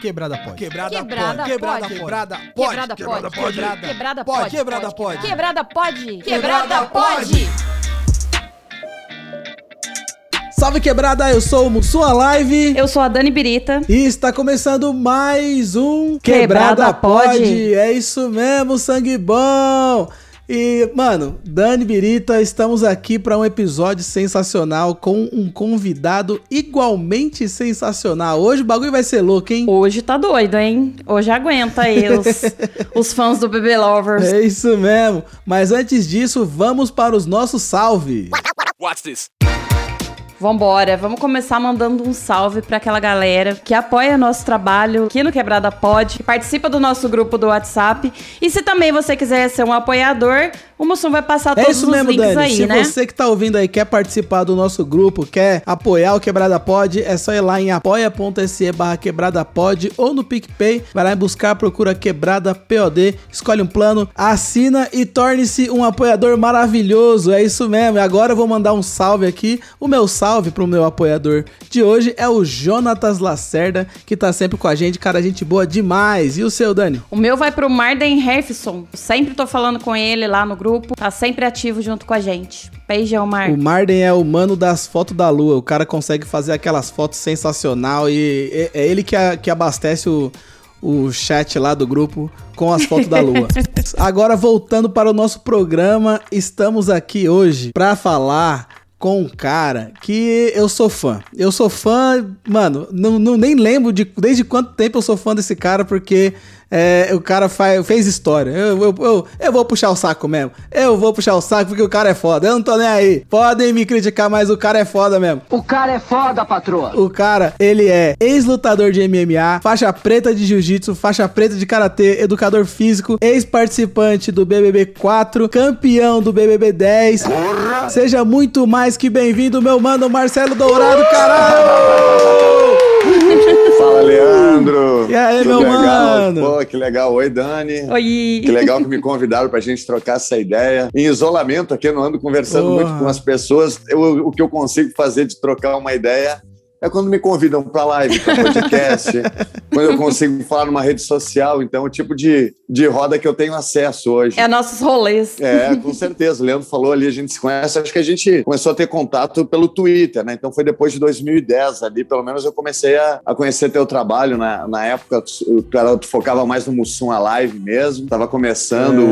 Quebrada pode. Quebrada, Quebrada pode. Quebrada pode. Quebrada pode. Quebrada Quebrada pode. pode. Quebrada Pode, pode. quebrada pode. Quebrada pode. Quebrada pode. pode. Salve quebrada, eu sou o Mussua Live. Eu sou a Dani Birita. E está começando mais um Quebrada Quebrada, Pod. Pod. É isso mesmo, sangue bom. E, mano, Dani Birita, estamos aqui para um episódio sensacional com um convidado igualmente sensacional. Hoje o bagulho vai ser louco, hein? Hoje tá doido, hein? Hoje aguenta aí os, os fãs do Bebê Lovers. É isso mesmo. Mas antes disso, vamos para os nossos salves. What's this? Vambora, vamos começar mandando um salve pra aquela galera que apoia nosso trabalho aqui no Quebrada Pod, que participa do nosso grupo do WhatsApp. E se também você quiser ser um apoiador, o Mussum vai passar É todos isso os mesmo, links Dani. aí, Se né? você que tá ouvindo aí quer participar do nosso grupo, quer apoiar o Quebrada Pod, é só ir lá em apoia.se barra quebrada pod ou no PicPay. Vai lá em buscar, procura Quebrada POD, escolhe um plano, assina e torne-se um apoiador maravilhoso. É isso mesmo. E agora eu vou mandar um salve aqui. O meu salve pro meu apoiador de hoje é o Jonatas Lacerda, que tá sempre com a gente. Cara, gente boa demais. E o seu, Dani? O meu vai pro Marden Herfson. Sempre tô falando com ele lá no grupo. Tá sempre ativo junto com a gente. Beijão, Mar. O Marden é o mano das fotos da lua. O cara consegue fazer aquelas fotos sensacional e é- é ele que, a- que abastece o, o chat lá do grupo com as fotos da lua. Agora voltando para o nosso programa, estamos aqui hoje para falar com um cara que eu sou fã. Eu sou fã, mano, não, não- nem lembro de desde quanto tempo eu sou fã desse cara, porque é, o cara faz, fez história. Eu, eu, eu, eu vou puxar o saco mesmo. Eu vou puxar o saco porque o cara é foda. Eu não tô nem aí. Podem me criticar, mas o cara é foda mesmo. O cara é foda, patroa. O cara, ele é ex-lutador de MMA, faixa preta de jiu-jitsu, faixa preta de karatê, educador físico, ex-participante do BBB 4, campeão do BBB 10. Seja muito mais que bem-vindo, meu mano Marcelo Dourado, caralho! Fala, Leandro! E aí, Que meu legal. mano? Pô, que legal. Oi, Dani. Oi. Que legal que me convidaram pra gente trocar essa ideia. Em isolamento aqui, eu não ando conversando Porra. muito com as pessoas. Eu- o que eu consigo fazer de trocar uma ideia é quando me convidam pra live, pra podcast, quando eu consigo falar numa rede social. Então, é o tipo de, de roda que eu tenho acesso hoje. É nossos rolês. É, com certeza. O Leandro falou ali, a gente se conhece. Acho que a gente começou a ter contato pelo Twitter, né? Então foi depois de 2010 ali, pelo menos eu comecei a, a conhecer teu trabalho. Na, na época, tu, tu era- tu focava mais no Mussum Alive mesmo. Tava começando É.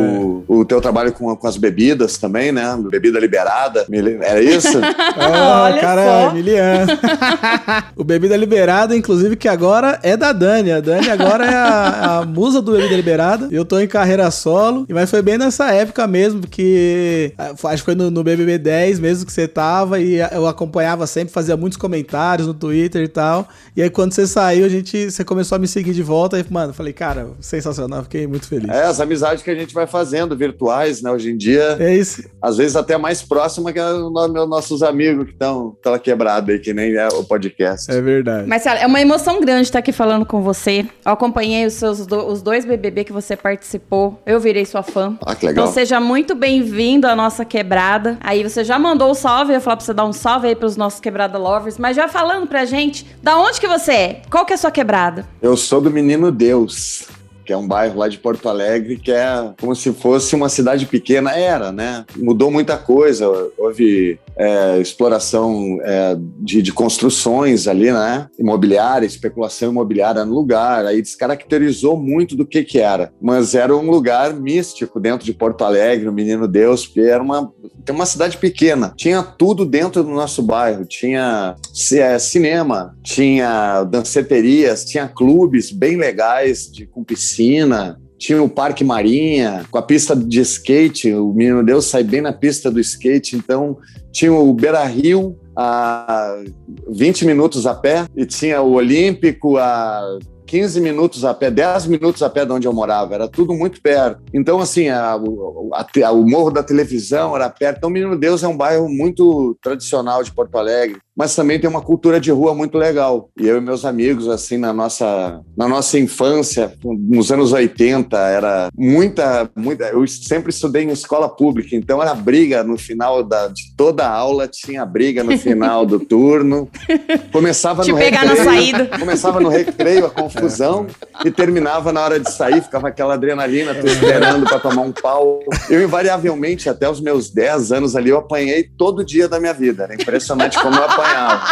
o, o teu trabalho com, com as bebidas também, né? Bebida liberada. Era isso? Ah, Olha cara, só. é Emiliano. o Bebida Liberada, inclusive, que agora é da Dani. A Dani agora é a, a musa do Bebida Liberada. Eu tô em carreira solo. Mas foi bem nessa época mesmo que. Acho que foi no, no BBB 10 mesmo que você tava. E eu acompanhava sempre, fazia muitos comentários no Twitter e tal. E aí quando você saiu, a gente, você começou a me seguir de volta. E, mano, falei, cara, sensacional. Fiquei muito feliz. é, as amizades que a gente vai fazendo, virtuais, né? Hoje em dia, É isso. às vezes até mais próxima que os no- nossos amigos que estão pela quebrada aí, que nem é o podcast. É verdade. Marcelo, é uma emoção grande estar aqui falando com você. Eu acompanhei os seus do- os dois BBB que você participou. Eu virei sua fã. Ah, que legal. Então seja muito bem-vindo à nossa quebrada. Aí você já mandou o salve, eu ia falar pra você dar um salve aí pros nossos quebrada lovers, mas já falando pra gente, da onde que você é? Qual que é a sua quebrada? Eu sou do Menino Deus, que é um bairro lá de Porto Alegre, que é como se fosse uma cidade pequena. Era, né? Mudou muita coisa. Houve é, exploração é, de, de construções ali, né? Imobiliária, especulação imobiliária no lugar. Aí descaracterizou muito do que que era. Mas era um lugar místico dentro de Porto Alegre, o Menino Deus, porque era uma, uma cidade pequena. Tinha tudo dentro do nosso bairro. Tinha é, cinema, tinha danceterias, tinha clubes bem legais de, com piscina. Tinha o Parque Marinha, com a pista de skate. O Menino Deus sai bem na pista do skate. Então, tinha o Beira Rio a 20 minutos a pé e tinha o Olímpico a 15 minutos a pé, 10 minutos a pé de onde eu morava, era tudo muito perto. Então, assim, a- o, a- a- o Morro da Televisão era perto. Então, Menino Deus é um bairro muito tradicional de Porto Alegre, mas também tem uma cultura de rua muito legal. E eu e meus amigos, assim, na nossa, na nossa infância, nos anos 80, era muita, muita. Eu sempre estudei em escola pública, então era briga no final da, de toda a aula, tinha briga no final do turno. Começava Te no pegar na recreio, saída. Começava no recreio a confusão confusão e terminava na hora de sair, ficava aquela adrenalina, tô esperando para tomar um pau. Eu, invariavelmente, até os meus 10 anos ali, eu apanhei todo dia da minha vida. Era impressionante como eu apanhava.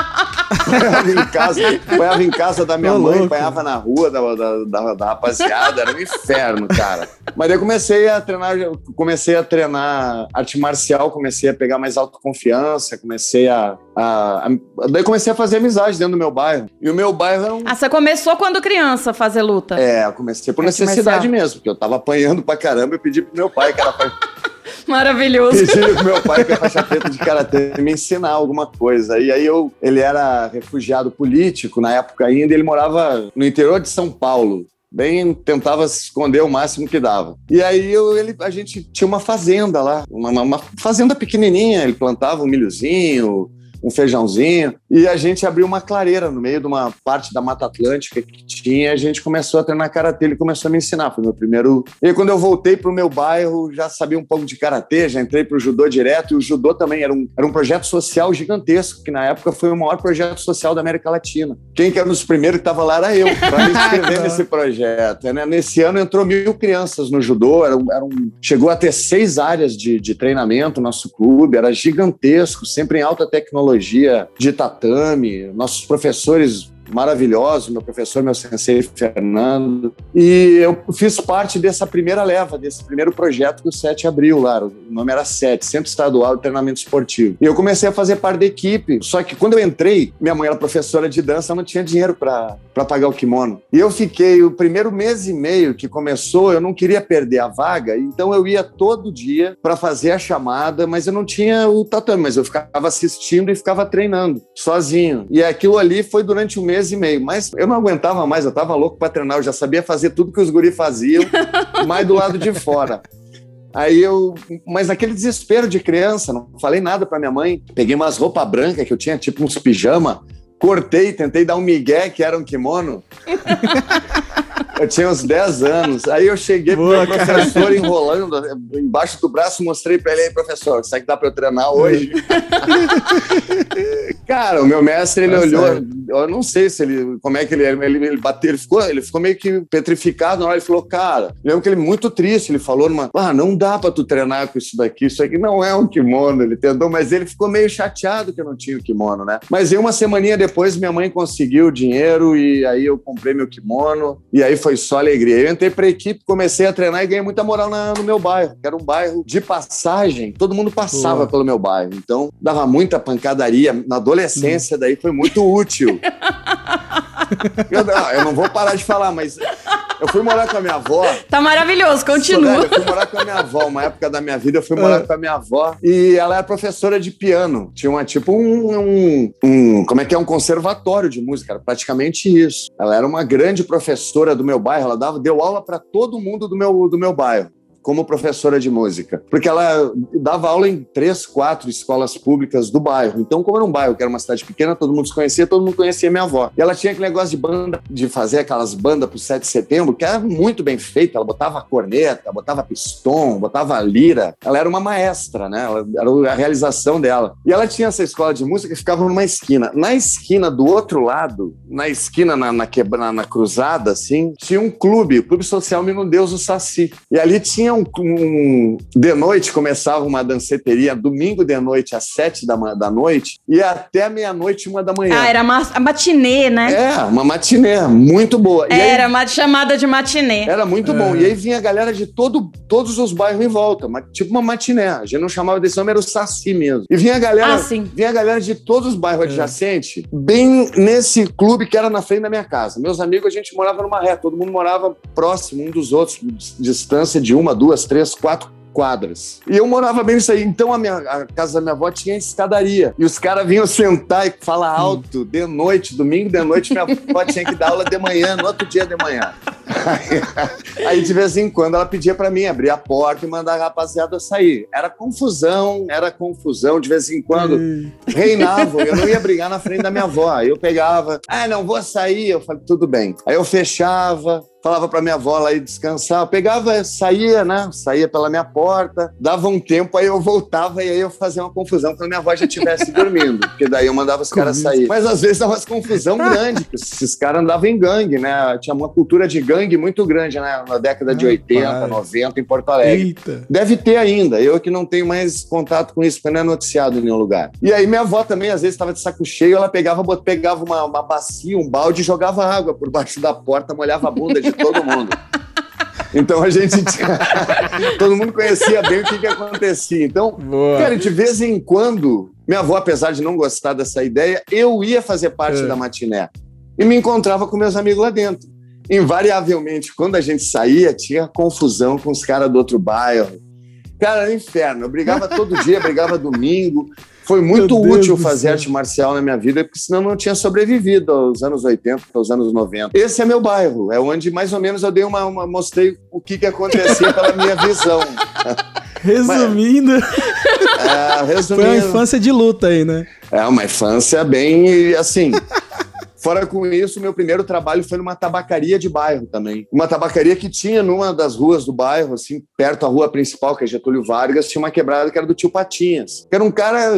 Apanhava em casa, apanhava em casa da minha Ô, mãe, louco. apanhava na rua da, da, da, da rapaziada, era um inferno, cara. Mas daí eu comecei a treinar, comecei a treinar arte marcial, comecei a pegar mais autoconfiança, comecei a, a, a- Daí comecei a fazer amizade dentro do meu bairro. E o meu bairro era um. Ah, você começou quando criança a fazer luta. É, eu comecei por Arte necessidade marcial. mesmo, porque eu tava apanhando pra caramba e pedi pro meu pai, que era Maravilhoso. pedi pro meu pai, que é faixa preta de karatê, me ensinar alguma coisa. E aí eu, ele era refugiado político na época ainda, ele morava no interior de São Paulo. Bem, tentava se esconder o máximo que dava. E aí eu, ele, a gente tinha uma fazenda lá, uma, uma- fazenda pequenininha. Ele plantava um milhozinho, um feijãozinho, e a gente abriu uma clareira no meio de uma parte da Mata Atlântica que tinha, e a gente começou a treinar karatê, ele começou a me ensinar, foi meu primeiro... E aí, quando eu voltei pro meu bairro, já sabia um pouco de karatê, já entrei pro judô direto, e o judô também era um, era um projeto social gigantesco, que na época foi o maior projeto social da América Latina. Quem que era um dos primeiros que estava lá era eu, para me inscrever nesse projeto. né? Nesse ano entrou mil crianças no judô, era um, era um- chegou a ter seis áreas de, de treinamento no nosso clube, era gigantesco, sempre em alta tecnologia de tatame, nossos professores maravilhosos, meu professor, meu sensei Fernando, e eu fiz parte dessa primeira leva, desse primeiro projeto que o SET abriu lá, o nome era SET, Centro Estadual de Treinamento Esportivo. E eu comecei a fazer parte da equipe, só que quando eu entrei, minha mãe era professora de dança, não tinha dinheiro para pagar o kimono. E eu fiquei, o primeiro mês e meio que começou, eu não queria perder a vaga, então eu ia todo dia para fazer a chamada, mas eu não tinha o tatame, mas eu ficava assistindo e ficava treinando sozinho. E aquilo ali foi durante um mês e meio, mas eu não aguentava mais, eu tava louco para treinar, eu já sabia fazer tudo que os guri faziam, mais do lado de fora. Aí eu, mas naquele desespero de criança, não falei nada para minha mãe. Peguei umas roupas brancas que eu tinha, tipo uns pijama, cortei, tentei dar um migué que era um kimono. Eu tinha uns 10 anos. Aí eu cheguei Boa, pro meu professor enrolando embaixo do braço, mostrei pra ele aí, professor, será que dá pra eu treinar hoje? Cara, o meu mestre, ele Tá olhou, certo. eu não sei se ele, como é que ele, ele, ele bateu, ele ficou, ele ficou meio que petrificado na hora, ele falou, cara, lembro que ele muito triste, ele falou numa, ah, não dá pra tu treinar com isso daqui, isso aqui não é um kimono, ele tentou, mas ele ficou meio chateado que eu não tinha o kimono, né? Mas aí uma semaninha depois, minha mãe conseguiu o dinheiro e aí eu comprei meu kimono e aí foi só alegria. Eu entrei pra equipe, comecei a treinar e ganhei muita moral na- no meu bairro, que era um bairro de passagem, todo mundo passava pelo meu bairro, então dava muita pancadaria. Na adolescência, daí foi muito útil. Eu, não, eu não vou parar de falar, mas eu fui morar com a minha avó. Tá maravilhoso, continua. Eu fui morar com a minha avó, uma época da minha vida eu fui morar com a minha avó e ela era professora de piano. Tinha uma tipo um, um, um- como é que é um conservatório de música, era praticamente isso. Ela era uma grande professora do meu bairro, ela dava deu aula para todo mundo do meu do meu bairro. Como professora de música, porque ela dava aula em três, quatro escolas públicas do bairro. Então, como era um bairro que era uma cidade pequena, todo mundo se conhecia, todo mundo conhecia minha avó. E ela tinha aquele negócio de banda, de fazer aquelas bandas pro 7 de setembro, que era muito bem feita. Ela botava corneta, botava pistão, botava lira. Ela era uma maestra, né? Ela, era a realização dela. E ela tinha essa escola de música que ficava numa esquina. Na esquina do outro lado, na esquina, na, na, quebra, na, na cruzada, assim, tinha um clube, o Clube Social Menino Deus, o Saci. E ali tinha um, um- De noite começava uma danceteria, domingo de noite, às sete da, da noite, e até meia-noite, uma da manhã. Ah, era ma a matinê, né? É, uma matinê, muito boa. E aí- Era uma chamada de matinê. era muito bom. E aí vinha a galera de todo, todos os bairros em volta, tipo uma matiné. A gente não chamava desse nome, era o Saci mesmo. E vinha a galera, Ah, sim. vinha a galera de todos os bairros adjacentes, bem nesse clube que era na frente da minha casa. Meus amigos, a gente morava numa reta, todo mundo morava próximo um dos outros, dis- distância de uma, duas, três, quatro quadras. E eu morava bem nisso aí. Então a, minha, a casa da minha avó tinha escadaria. E os caras vinham sentar e falar alto de noite, domingo de noite, minha avó tinha que dar aula de manhã, no outro dia de manhã. Aí, aí, de vez em quando, ela pedia para mim abrir a porta e mandar a rapaziada sair. Era confusão, era confusão. De vez em quando, reinava. Eu não ia brigar na frente da minha avó. Aí eu pegava, ah, não vou sair. Eu falei, tudo bem. Aí eu fechava, falava para minha avó lá ir descansar. Eu pegava, saía, né? Saía pela minha porta, dava um tempo, aí eu voltava e aí eu fazia uma confusão quando minha avó já estivesse dormindo, porque daí eu mandava os caras sair. Mas às vezes dava uma confusão grande, esses caras andavam em gangue, né? Tinha uma cultura de gangue muito grande, né? Na década de 80, 90 em Porto Alegre. Eita. Deve ter ainda. Eu que não tenho mais contato com isso, porque não é noticiado em nenhum lugar. E aí minha avó também, às vezes, estava de saco cheio, ela pegava, pegava uma, uma bacia, um balde e jogava água por baixo da porta, molhava a bunda de todo mundo. Então a gente tinha... todo mundo conhecia bem o que, que acontecia. Então, Boa. cara, de vez em quando, minha avó, apesar de não gostar dessa ideia, eu ia fazer parte é. da matiné e me encontrava com meus amigos lá dentro. Invariavelmente, quando a gente saía, tinha confusão com os caras do outro bairro. Cara, era inferno. Eu brigava todo dia, brigava domingo. Foi muito útil fazer arte marcial na minha vida, porque senão eu não tinha sobrevivido aos anos 80, aos anos 90. Esse é meu bairro, é onde mais ou menos eu dei uma, uma mostrei o que, que acontecia pela minha visão. Resumindo, Mas, é, resumindo, foi uma infância de luta aí, né? É uma infância bem assim. Fora com isso, meu primeiro trabalho foi numa tabacaria de bairro também. Uma tabacaria que tinha numa das ruas do bairro, assim, perto da rua principal, que é Getúlio Vargas, tinha uma quebrada que era do tio Patinhas. Que era um cara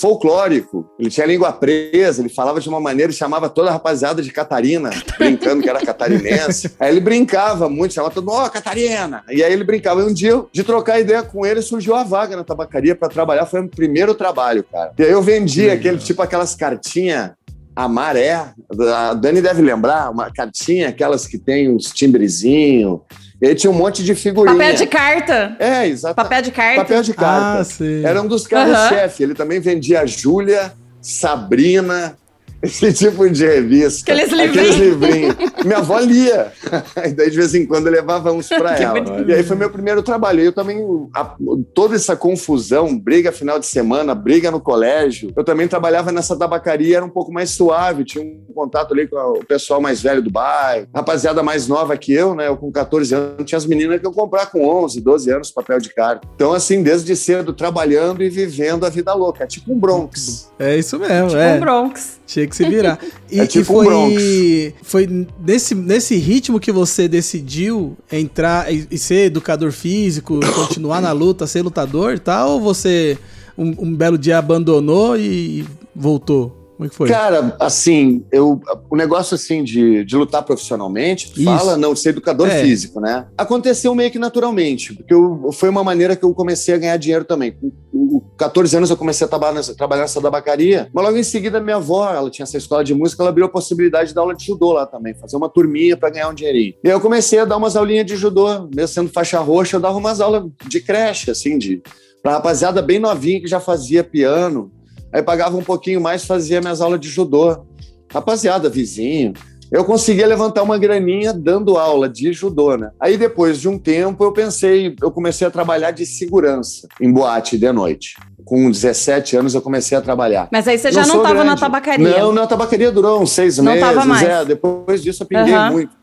folclórico. Ele tinha língua presa, ele falava de uma maneira e chamava toda a rapaziada de Catarina, brincando que era catarinense. Aí ele brincava muito, chamava todo mundo, ó, oh, Catarina! E aí ele brincava. E um dia, de trocar ideia com ele, surgiu a vaga na tabacaria para trabalhar. Foi o primeiro trabalho, cara. E aí eu vendia aquele, tipo aquelas cartinhas a maré, a Dani deve lembrar, uma cartinha, aquelas que tem uns timbrezinhos. Ele tinha um monte de figurinha. Papel de carta. É, exato. Papel de carta. Papel de carta. Ah, Era um dos caras-chefe. Ele também vendia Júlia, Sabrina, esse tipo de revista. Aqueles livrinhos. Aqueles livrinhos. Minha avó lia. E daí, de vez em quando, eu levava uns para ela. Bonito. E aí foi meu primeiro trabalho. Eu também, a, toda essa confusão, briga final de semana, briga no colégio. Eu também trabalhava nessa tabacaria, era um pouco mais suave, tinha um contato ali com o pessoal mais velho do bairro, rapaziada mais nova que eu, né? Eu com 14 anos, tinha as meninas que eu comprava com 11, 12 anos papel de carta. Então, assim, desde cedo, trabalhando e vivendo a vida louca. É tipo um Bronx. É isso mesmo, tipo é. um Bronx. Tinha que se virar. E, é tipo e foi, um foi nesse, nesse ritmo que você decidiu entrar e, e ser educador físico, continuar na luta, ser lutador e tal? Ou você um, um belo dia abandonou e voltou? Como é que foi? Cara, assim, eu, o negócio assim de, de lutar profissionalmente, tu fala, não, de ser educador é. físico, né? Aconteceu meio que naturalmente, porque eu, foi uma maneira que eu comecei a ganhar dinheiro também. Com, com 14 anos eu comecei a trabalhar nessa, trabalhar nessa tabacaria, mas logo em seguida minha avó, ela tinha essa escola de música, ela abriu a possibilidade de dar aula de judô lá também, fazer uma turminha para ganhar um dinheirinho. E aí eu comecei a dar umas aulinhas de judô, mesmo sendo faixa roxa, eu dava umas aulas de creche, assim, de pra rapaziada bem novinha que já fazia piano, Aí pagava um pouquinho mais, fazia minhas aulas de judô. Rapaziada, vizinho. Eu conseguia levantar uma graninha dando aula de judô, né? Aí depois de um tempo eu pensei, eu comecei a trabalhar de segurança em boate de noite. Com 17 anos eu comecei a trabalhar. Mas aí você já não estava na tabacaria? Não, na tabacaria durou uns seis não meses. Tava mais. É, depois disso eu aprendi uhum. muito.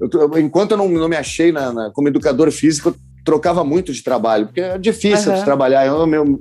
Eu, enquanto eu não, não me achei na, na, como educador físico, trocava muito de trabalho, porque é difícil uhum. de trabalhar. Eu, meu,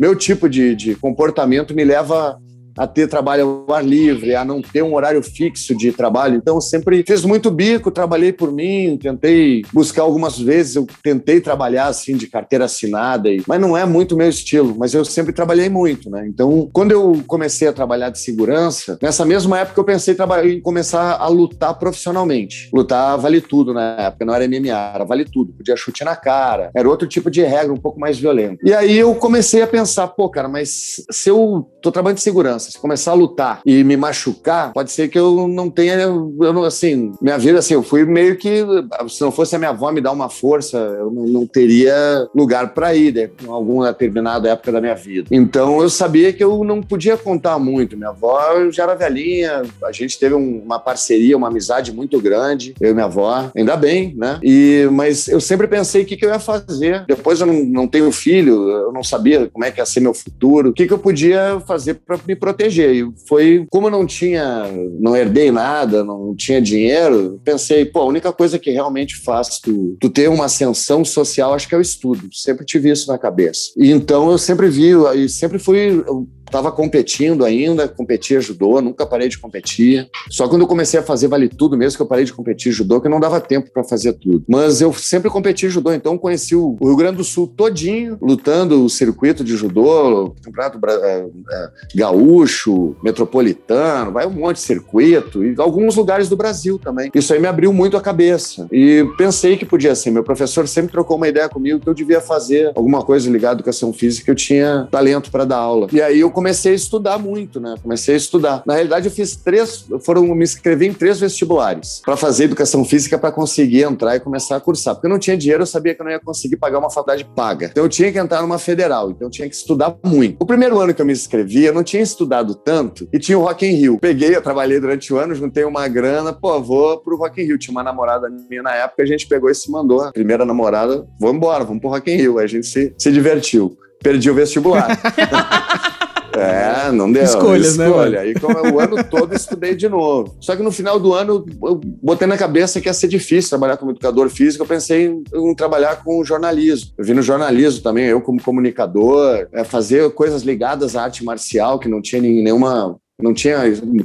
meu tipo de, de comportamento me leva a ter trabalho ao ar livre, a não ter um horário fixo de trabalho. Então, sempre fiz muito bico, trabalhei por mim, tentei buscar algumas vezes, eu tentei trabalhar assim de carteira assinada, mas não é muito meu estilo, mas eu sempre trabalhei muito, né? Então, quando eu comecei a trabalhar de segurança, nessa mesma época eu pensei em começar a lutar profissionalmente. Lutar vale tudo na época, não era MMA, era vale tudo, podia chute na cara, era outro tipo de regra, um pouco mais violento. E aí eu comecei a pensar, pô, cara, mas se eu tô trabalhando de segurança, se começar a lutar e me machucar, pode ser que eu não tenha, eu não, assim, minha vida, assim, eu fui meio que, se não fosse a minha avó me dar uma força, eu não, não teria lugar para ir, né, em alguma determinada época da minha vida. Então eu sabia que eu não podia contar muito. Minha avó já era velhinha, a gente teve um, uma parceria, uma amizade muito grande, eu e minha avó, ainda bem, né? E, mas eu sempre pensei o que, que eu ia fazer. Depois eu não, não tenho filho, eu não sabia como é que ia ser meu futuro, o que, que eu podia fazer para me proteger. E foi, como eu não tinha, não herdei nada, não tinha dinheiro, pensei, pô, a única coisa que realmente faz tu, tu ter uma ascensão social, acho que é o estudo. Sempre tive isso na cabeça. E então eu sempre vi, e sempre fui Estava competindo ainda, competia judô, nunca parei de competir. Só quando eu comecei a fazer vale tudo mesmo que eu parei de competir judô, que não dava tempo para fazer tudo. Mas eu sempre competi judô, então conheci o Rio Grande do Sul todinho, lutando o circuito de judô, campeonato é, é, gaúcho, metropolitano, vai um monte de circuito e alguns lugares do Brasil também. Isso aí me abriu muito a cabeça e pensei que podia ser. Meu professor sempre trocou uma ideia comigo que eu devia fazer alguma coisa ligada à educação física, eu tinha talento para dar aula. E aí eu comecei a estudar muito, né? Comecei a estudar. Na realidade, eu fiz três, foram me inscrevi em três vestibulares para fazer educação física para conseguir entrar e começar a cursar. Porque eu não tinha dinheiro, eu sabia que eu não ia conseguir pagar uma faculdade paga. Então eu tinha que entrar numa federal, então eu tinha que estudar muito. O primeiro ano que eu me inscrevi, eu não tinha estudado tanto e tinha o Rock in Rio. Peguei, eu trabalhei durante o ano, juntei uma grana, pô, vou pro Rock in Rio. Tinha uma namorada minha na época, a gente pegou e se mandou. Primeira namorada, vamos embora, vamos pro Rock in Rio. Aí a gente se, se divertiu. Perdi o vestibular. É, não deu. Escolhas, né, Escolha. né? E como o ano todo estudei de novo. Só que no final do ano eu botei na cabeça que ia ser difícil trabalhar como educador físico. Eu pensei em, em trabalhar com jornalismo. Eu vi no jornalismo também, eu como comunicador, é, fazer coisas ligadas à arte marcial, que não tinha nenhuma não tinha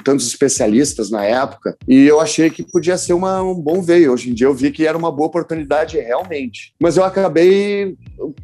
tantos especialistas na época, e eu achei que podia ser uma, um bom veio. Hoje em dia eu vi que era uma boa oportunidade realmente. Mas eu acabei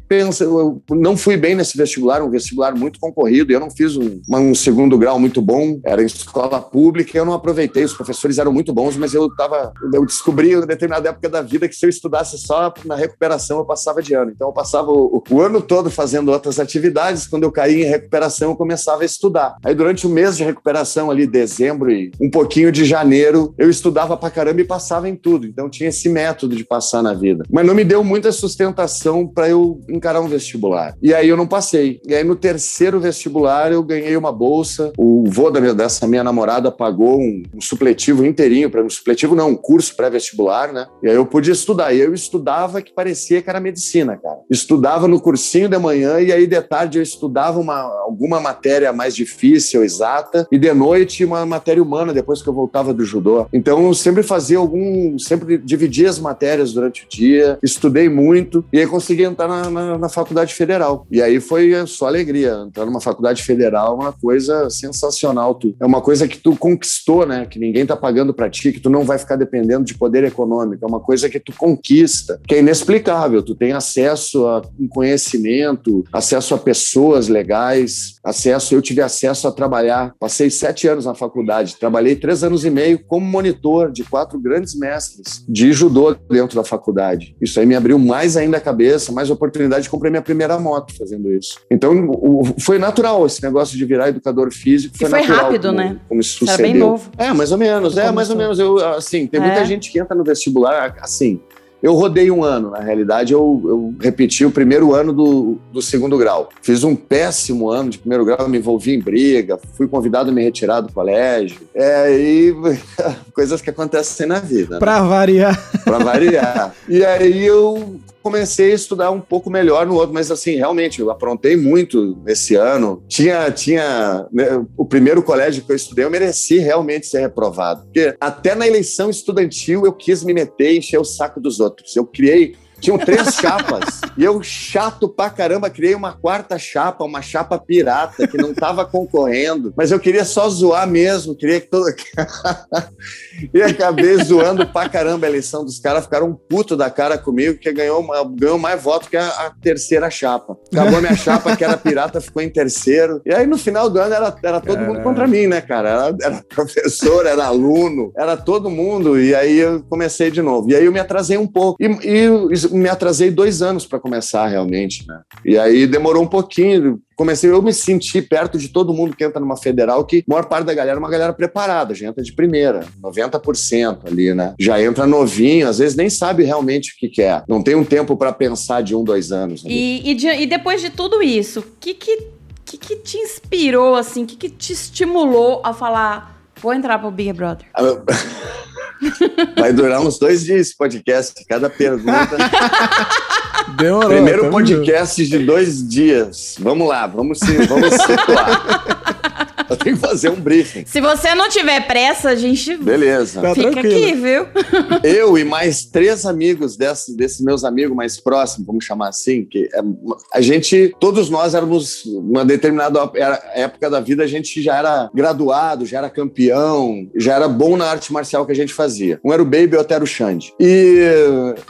pensando, eu não fui bem nesse vestibular, um vestibular muito concorrido, eu não fiz um, um segundo grau muito bom, era em escola pública, eu não aproveitei, os professores eram muito bons, mas eu tava, eu descobri em determinada época da vida que se eu estudasse só na recuperação eu passava de ano. Então eu passava o, o ano todo fazendo outras atividades, quando eu caía em recuperação eu começava a estudar. Aí durante o mês de recuperação recuperação ali, dezembro e um pouquinho de janeiro, eu estudava pra caramba e passava em tudo. Então tinha esse método de passar na vida. Mas não me deu muita sustentação para eu encarar um vestibular. E aí eu não passei. E aí no terceiro vestibular eu ganhei uma bolsa. O vô da minha, dessa minha namorada pagou um, um supletivo inteirinho para um supletivo não, um curso pré-vestibular, né? E aí eu podia estudar. E eu estudava que parecia que era medicina, cara. Estudava no cursinho de manhã e aí de tarde eu estudava uma, alguma matéria mais difícil, exata, e de noite uma matéria humana depois que eu voltava do judô. Então eu sempre fazia algum, sempre dividia as matérias durante o dia, estudei muito e aí consegui entrar na, na, na faculdade federal. E aí foi só alegria. Entrar numa faculdade federal é uma coisa sensacional. Tu, é uma coisa que tu conquistou, né? Que ninguém tá pagando para ti, que tu não vai ficar dependendo de poder econômico. É uma coisa que tu conquista, que é inexplicável. Tu tem acesso a um conhecimento, acesso a pessoas legais, acesso. Eu tive acesso a trabalhar, passei sete anos na faculdade, trabalhei três anos e meio como monitor de quatro grandes mestres de judô dentro da faculdade. Isso aí me abriu mais ainda a cabeça, mais oportunidade de comprar minha primeira moto fazendo isso. Então, foi natural esse negócio de virar educador físico. Foi, e foi natural, rápido, como, né? Como isso sucedeu. Era bem novo. É, mais ou menos. É, mais ou menos. Eu, assim, tem muita É. gente que entra no vestibular, assim, eu rodei um ano, na realidade, eu, eu repeti o primeiro ano do, do segundo grau. Fiz um péssimo ano de primeiro grau, me envolvi em briga, fui convidado a me retirar do colégio. É, e coisas que acontecem na vida. né? Pra variar. para variar. E aí eu comecei a estudar um pouco melhor no outro, mas assim, realmente, eu aprontei muito nesse ano. Tinha, tinha né, o primeiro colégio que eu estudei, eu mereci realmente ser reprovado. Porque até na eleição estudantil eu quis me meter e encher o saco dos outros. Eu criei tinham três chapas. E eu, chato pra caramba, criei uma quarta chapa, uma chapa pirata, que não tava concorrendo. Mas eu queria só zoar mesmo, queria que todo. e acabei zoando pra caramba a eleição dos caras. Ficaram um puto da cara comigo, que ganhou, ganhou mais voto que a, a terceira chapa. Acabou minha chapa, que era pirata, ficou em terceiro. E aí no final do ano era, era todo mundo Caralho. contra mim, né, cara? Era, era professor, era aluno, era todo mundo. E aí eu comecei de novo. E aí eu me atrasei um pouco. E, e me atrasei dois anos para começar realmente, né? E aí demorou um pouquinho. Comecei, eu me senti perto de todo mundo que entra numa federal, que a maior parte da galera é uma galera preparada, já entra de primeira, 90% ali, né? Já entra novinho, às vezes nem sabe realmente o que quer. Não tem um tempo para pensar de um, dois anos. E, e, de- e depois de tudo isso, o que que, que que te inspirou, assim? O que que te estimulou a falar, vou entrar pro Big Brother? Vai durar uns dois dias esse podcast, cada pergunta. Demorou. Primeiro podcast de dois dias. Vamos lá, vamos se, vamos situar. Eu tenho que fazer um briefing. Se você não tiver pressa, a gente Beleza. Tá fica tranquilo. aqui, viu? Eu e mais três amigos desses, desses meus amigos mais próximos, vamos chamar assim, que é- a gente, todos nós éramos, uma determinada época da vida, a gente já era graduado, já era campeão, já era bom na arte marcial que a gente fazia. Um era o Baby outro era o Xande. E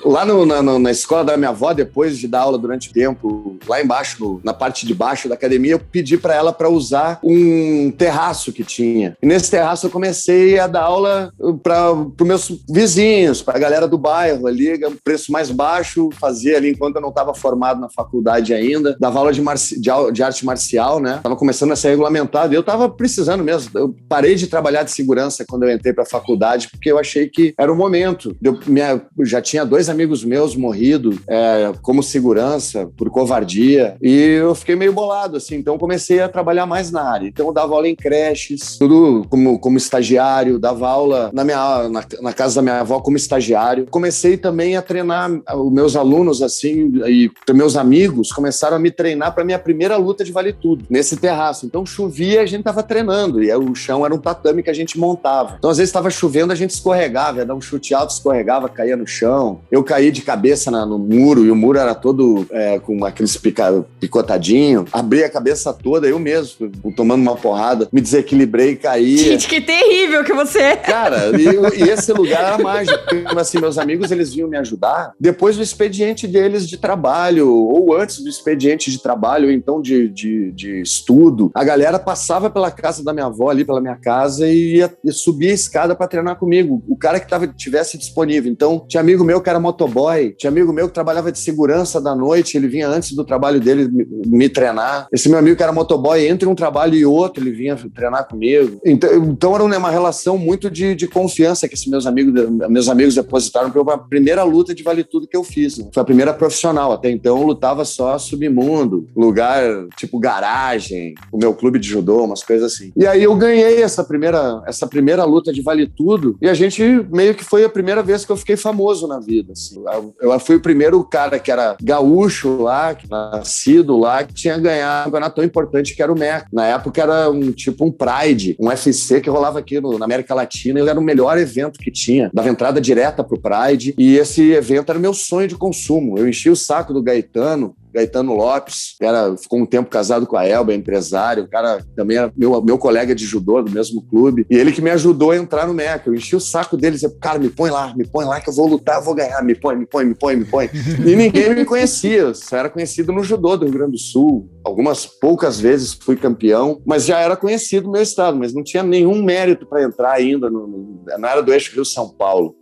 lá no- na, na- na escola da minha avó, depois de dar aula durante o tempo, lá embaixo, no- na parte de baixo da academia, eu pedi para ela para usar um terraço que tinha. E nesse terraço eu comecei a dar aula para os meus vizinhos, para a galera do bairro ali, um preço mais baixo, fazia ali enquanto eu não estava formado na faculdade ainda, dava aula de, marci- de de arte marcial, né? Tava começando a ser regulamentado e eu tava precisando mesmo. Eu parei de trabalhar de segurança quando eu entrei para a faculdade porque eu achei que era o momento. Eu minha- já tinha dois amigos meus morrido é, como segurança por covardia e eu fiquei meio bolado assim. Então comecei a trabalhar mais na área. Então eu dava aula em creches, tudo como, como estagiário, dava aula na minha na, na casa da minha avó como estagiário. Comecei também a treinar os meus alunos assim e meus amigos começaram a me treinar para minha primeira luta de vale tudo nesse terraço. Então chovia, a gente tava treinando e o chão era um tatame que a gente montava. Então às vezes estava chovendo, a gente escorregava, ia dar um chute alto, escorregava, caía no chão. Eu caí de cabeça na- no muro e o muro era todo é, com aqueles pica, picotadinho. Abri a cabeça toda, eu mesmo, tomando uma porrada, me desequilibrei e caí. Gente, que terrível que você é. Cara, e, e esse lugar era mágico. Assim, meus amigos, eles vinham me ajudar depois do expediente deles de trabalho, ou antes do expediente de trabalho, ou então de, de, de estudo. A galera passava pela casa da minha avó, ali pela minha casa, e, ia, e subia a escada para treinar comigo. O cara que tava, tivesse disponível. Então, tinha amigo meu que era motoboy, tinha amigo meu que trabalhava de segurança da noite, ele vinha antes do trabalho dele me, me treinar. Esse meu amigo que era motoboy, entre um trabalho e outro, ele vinha treinar comigo. Então, então era uma relação muito de, de confiança que esses meus amigos, meus amigos depositaram para a primeira luta de vale tudo que eu fiz. né? Foi a primeira profissional. Até então eu lutava só submundo, lugar tipo garagem, o meu clube de judô, umas coisas assim. E aí eu ganhei essa primeira, essa primeira luta de vale tudo e a gente meio que foi a primeira vez que eu fiquei famoso na vida. assim. Eu, fui o primeiro cara que era gaúcho lá, que nascido lá, que tinha ganhado um campeonato tão importante que era o MEC. Na época era um tipo um Pride, um UFC que rolava aqui no- na América Latina. Ele era o melhor evento que tinha. Dava entrada direta pro Pride. E esse evento era meu sonho de consumo. Eu enchi o saco do Gaetano, Gaetano Lopes, que era, ficou um tempo casado com a Elba, é empresário, o cara também era meu, meu colega de judô do mesmo clube, e ele que me ajudou a entrar no MEC. Eu enchi o saco dele, dizia, cara, me põe lá, me põe lá que eu vou lutar, vou ganhar, me põe, me põe, me põe, me põe. E ninguém me conhecia, eu só era conhecido no judô do Rio Grande do Sul. Algumas poucas vezes fui campeão, mas já era conhecido no meu estado, mas não tinha nenhum mérito para entrar ainda, no, no, na área do eixo Rio-São Paulo.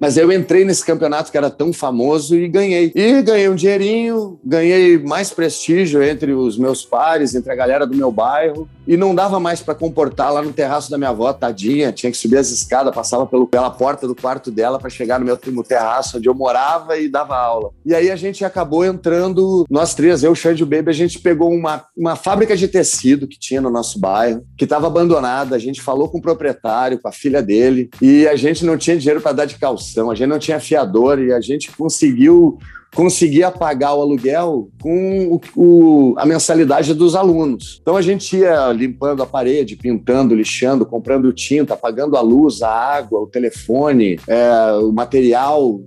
Mas eu entrei nesse campeonato que era tão famoso e ganhei. E ganhei um dinheirinho, ganhei mais prestígio entre os meus pares, entre a galera do meu bairro. E não dava mais para comportar lá no terraço da minha avó, tadinha. Tinha que subir as escadas, passava pela porta do quarto dela para chegar no meu no terraço onde eu morava e dava aula. E aí a gente acabou entrando, nós três, eu, Xande e o Baby, a gente pegou uma, uma fábrica de tecido que tinha no nosso bairro, que estava abandonada. A gente falou com o proprietário, com a filha dele, e a gente não tinha dinheiro para dar de calção, a gente não tinha fiador e a gente conseguiu conseguia pagar o aluguel com o, o- a mensalidade dos alunos. Então a gente ia limpando a parede, pintando, lixando, comprando tinta, pagando a luz, a água, o telefone, é, o material.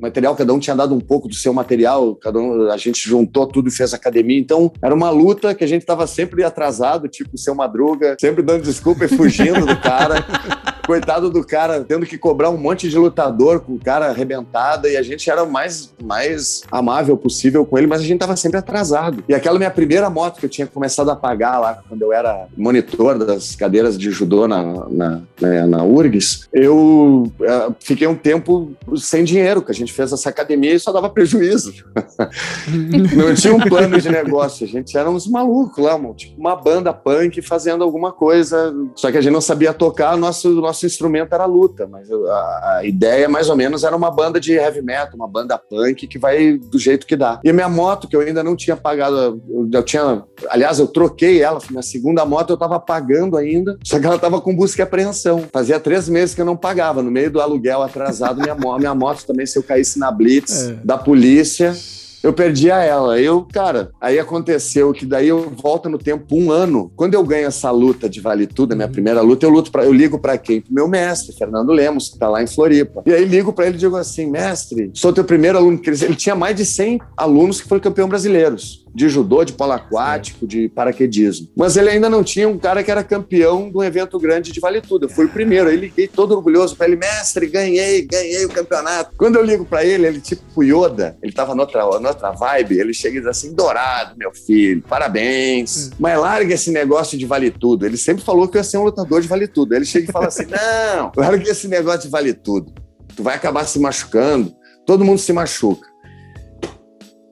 Material, cada um tinha dado um pouco do seu material, cada um, a gente juntou tudo e fez academia. Então, era uma luta que a gente estava sempre atrasado, tipo o seu Madruga, sempre dando desculpa e fugindo do cara. Coitado do cara, tendo que cobrar um monte de lutador com o cara arrebentado, e a gente era o mais, mais amável possível com ele, mas a gente tava sempre atrasado. E aquela minha primeira moto que eu tinha começado a pagar lá, quando eu era monitor das cadeiras de judô na, na, na, na URGS, eu eh, fiquei um tempo sem dinheiro, A gente fez essa academia e só dava prejuízo. não tinha um plano de negócio. A gente era uns malucos lá, tipo uma banda punk fazendo alguma coisa. Só que a gente não sabia tocar, nosso, nosso instrumento era luta. Mas a, a ideia, mais ou menos, era uma banda de heavy metal, uma banda punk que vai do jeito que dá. E a minha moto, que eu ainda não tinha pagado, eu tinha. Aliás, eu troquei ela, minha segunda moto eu tava pagando ainda, só que ela tava com busca e apreensão. Fazia três meses que eu não pagava. No meio do aluguel atrasado, minha, minha moto também, se eu caísse na blitz é. da polícia eu perdia ela. Eu, cara, aí aconteceu que daí eu volto no tempo um ano. Quando eu ganho essa luta de Vale Tudo, a minha uhum. primeira luta, eu luto para eu ligo para quem? Pro meu mestre, Fernando Lemos, que tá lá em Floripa. E aí ligo para ele e digo assim: "Mestre, sou teu primeiro aluno". Ele tinha mais de 100 alunos que foram campeão brasileiros de judô, de polo aquático, de paraquedismo. Mas ele ainda não tinha um cara que era campeão de um evento grande de Vale Tudo. Eu fui o primeiro. Aí liguei todo orgulhoso para ele, mestre, ganhei, ganhei o campeonato. Quando eu ligo para ele, ele tipo Yoda, ele tava noutra, noutra vibe, ele chega e diz assim, dourado, meu filho, parabéns. Hum. Mas larga esse negócio de Vale Tudo. Ele sempre falou que eu ia ser um lutador de Vale Tudo. Ele chega e fala assim, não, larga esse negócio de Vale Tudo. Tu vai acabar se machucando. Todo mundo se machuca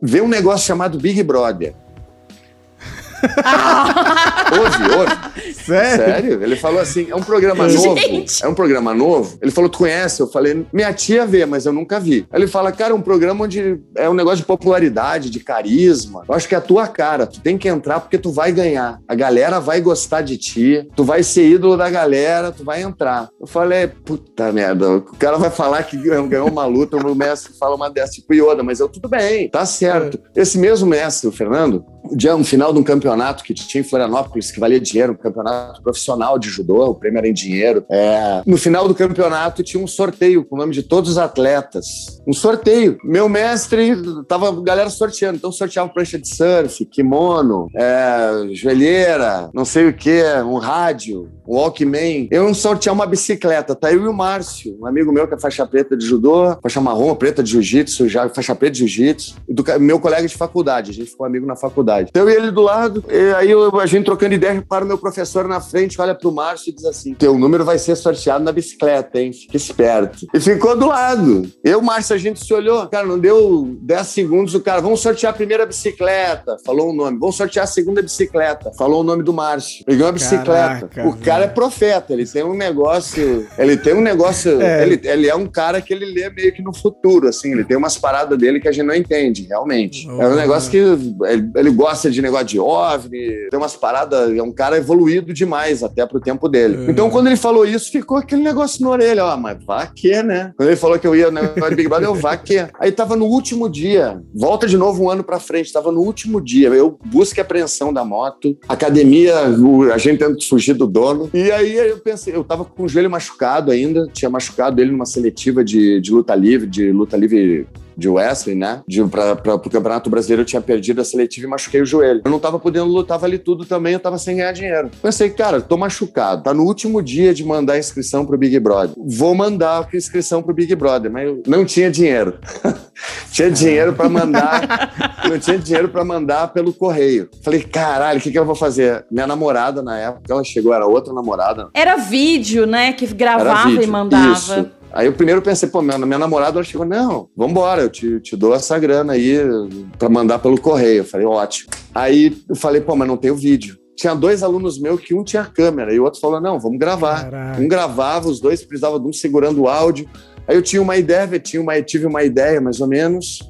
vê um negócio chamado Big Brother. hoje, hoje. Sério? Sério? Ele falou assim: é um programa novo. Gente. É um programa novo. Ele falou: Tu conhece? Eu falei: Minha tia vê, mas eu nunca vi. Aí ele fala: Cara, é um programa onde é um negócio de popularidade, de carisma. Eu acho que é a tua cara. Tu tem que entrar porque tu vai ganhar. A galera vai gostar de ti. Tu vai ser ídolo da galera. Tu vai entrar. Eu falei: Puta merda. O cara vai falar que ganhou uma luta. O mestre fala uma dessa, tipo Yoda, mas eu tudo bem, tá certo. É. Esse mesmo mestre, o Fernando, no final de um campeonato que tinha em Florianópolis, que valia dinheiro, um campeonato profissional de judô, o prêmio era em dinheiro. É, no final do campeonato tinha um sorteio com o nome de todos os atletas. Um sorteio. Meu mestre, tava a galera sorteando, então sorteava prancha de surf, kimono, é, joelheira, não sei o que, um rádio, um Walkman. Eu sortear uma bicicleta, tá eu e o Márcio, um amigo meu que é faixa preta de judô, faixa marrom, preta de jiu-jitsu, já faixa preta de jiu-jitsu, meu colega de faculdade, a gente ficou amigo na faculdade. Então eu e ele do lado, e aí eu, a gente trocando ideia, para o meu professor na frente, olha pro Márcio e diz assim: teu número vai ser sorteado na bicicleta, hein? Fica esperto. E ficou do lado. Eu, Márcio, a gente se olhou, cara, não deu 10 segundos, o cara, vamos sortear a primeira bicicleta, falou o nome. Vamos sortear a segunda bicicleta, falou o nome do Márcio. Pegou a bicicleta. Caraca, o cara é profeta, ele tem um negócio, ele tem um negócio, é. Ele, ele é um cara que ele lê meio que no futuro, assim, ele tem umas paradas dele que a gente não entende, realmente. Oh. É um negócio que ele, ele gosta de negócio de OVNI, tem umas paradas, é um cara evoluído demais até pro tempo dele. É. Então, quando ele falou isso, ficou aquele negócio na orelha, ó, mas vá que, né? Quando ele falou que eu ia no negócio de Big Brother, eu vá que. Aí tava no último dia, volta de novo um ano pra frente, tava no último dia, eu busco a apreensão da moto, academia, a gente tendo que fugir do dono, e aí eu pensei, eu tava com o joelho machucado ainda, tinha machucado ele numa seletiva de, de luta livre, de luta livre de Wesley, né? De, pra, pra, pro Campeonato Brasileiro eu tinha perdido a seletiva e machuquei o joelho. Eu não tava podendo lutar ali tudo também, eu tava sem ganhar dinheiro. Pensei, cara, tô machucado. Tá no último dia de mandar a inscrição pro Big Brother. Vou mandar a inscrição pro Big Brother, mas eu não tinha dinheiro. tinha dinheiro para mandar, não tinha dinheiro para mandar pelo correio. Falei, caralho, o que, que eu vou fazer? Minha namorada na época, ela chegou, era outra namorada. Era vídeo, né? Que gravava e mandava. Isso. Aí eu primeiro pensei, pô, minha, minha namorada ela chegou, não, vambora, eu te, te dou essa grana aí para mandar pelo correio. Eu falei, ótimo. Aí eu falei, pô, mas não tem o vídeo. Tinha dois alunos meus que um tinha câmera e o outro falou, não, vamos gravar. Caraca. Um gravava, os dois precisavam de um segurando o áudio. Aí eu tinha uma ideia, tinha uma, tive uma ideia mais ou menos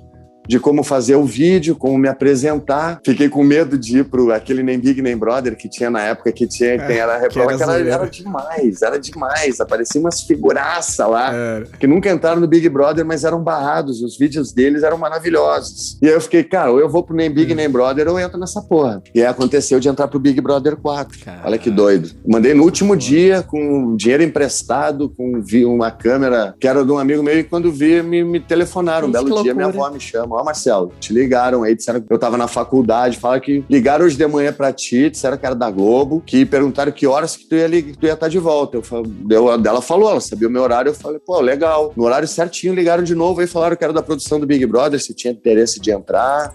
de como fazer o vídeo, como me apresentar. Fiquei com medo de ir pro aquele Nem Big Nem Brother que tinha na época que tinha, é, era a reprova, que, era, era, demais, era demais. Aparecia umas figuraça lá é. que nunca entraram no Big Brother, mas eram barrados. Os vídeos deles eram maravilhosos. E aí eu fiquei, cara, ou eu vou pro Nem Big é. Nem Brother ou eu entro nessa porra. E aí aconteceu de entrar pro Big Brother 4. Caramba. Olha que doido. Mandei no último dia com dinheiro emprestado, com uma câmera que era de um amigo meu e quando vi me, me telefonaram. Um belo dia minha avó me chama Ó, Marcelo, te ligaram aí, disseram que eu tava na faculdade, fala que ligaram hoje de manhã pra ti, disseram que era da Globo, que perguntaram que horas que tu ia, que tu ia estar tá de volta. Eu falei, eu, ela falou, ela sabia o meu horário, eu falei, pô, legal. No horário certinho ligaram de novo, aí falaram que era da produção do Big Brother, se tinha interesse de entrar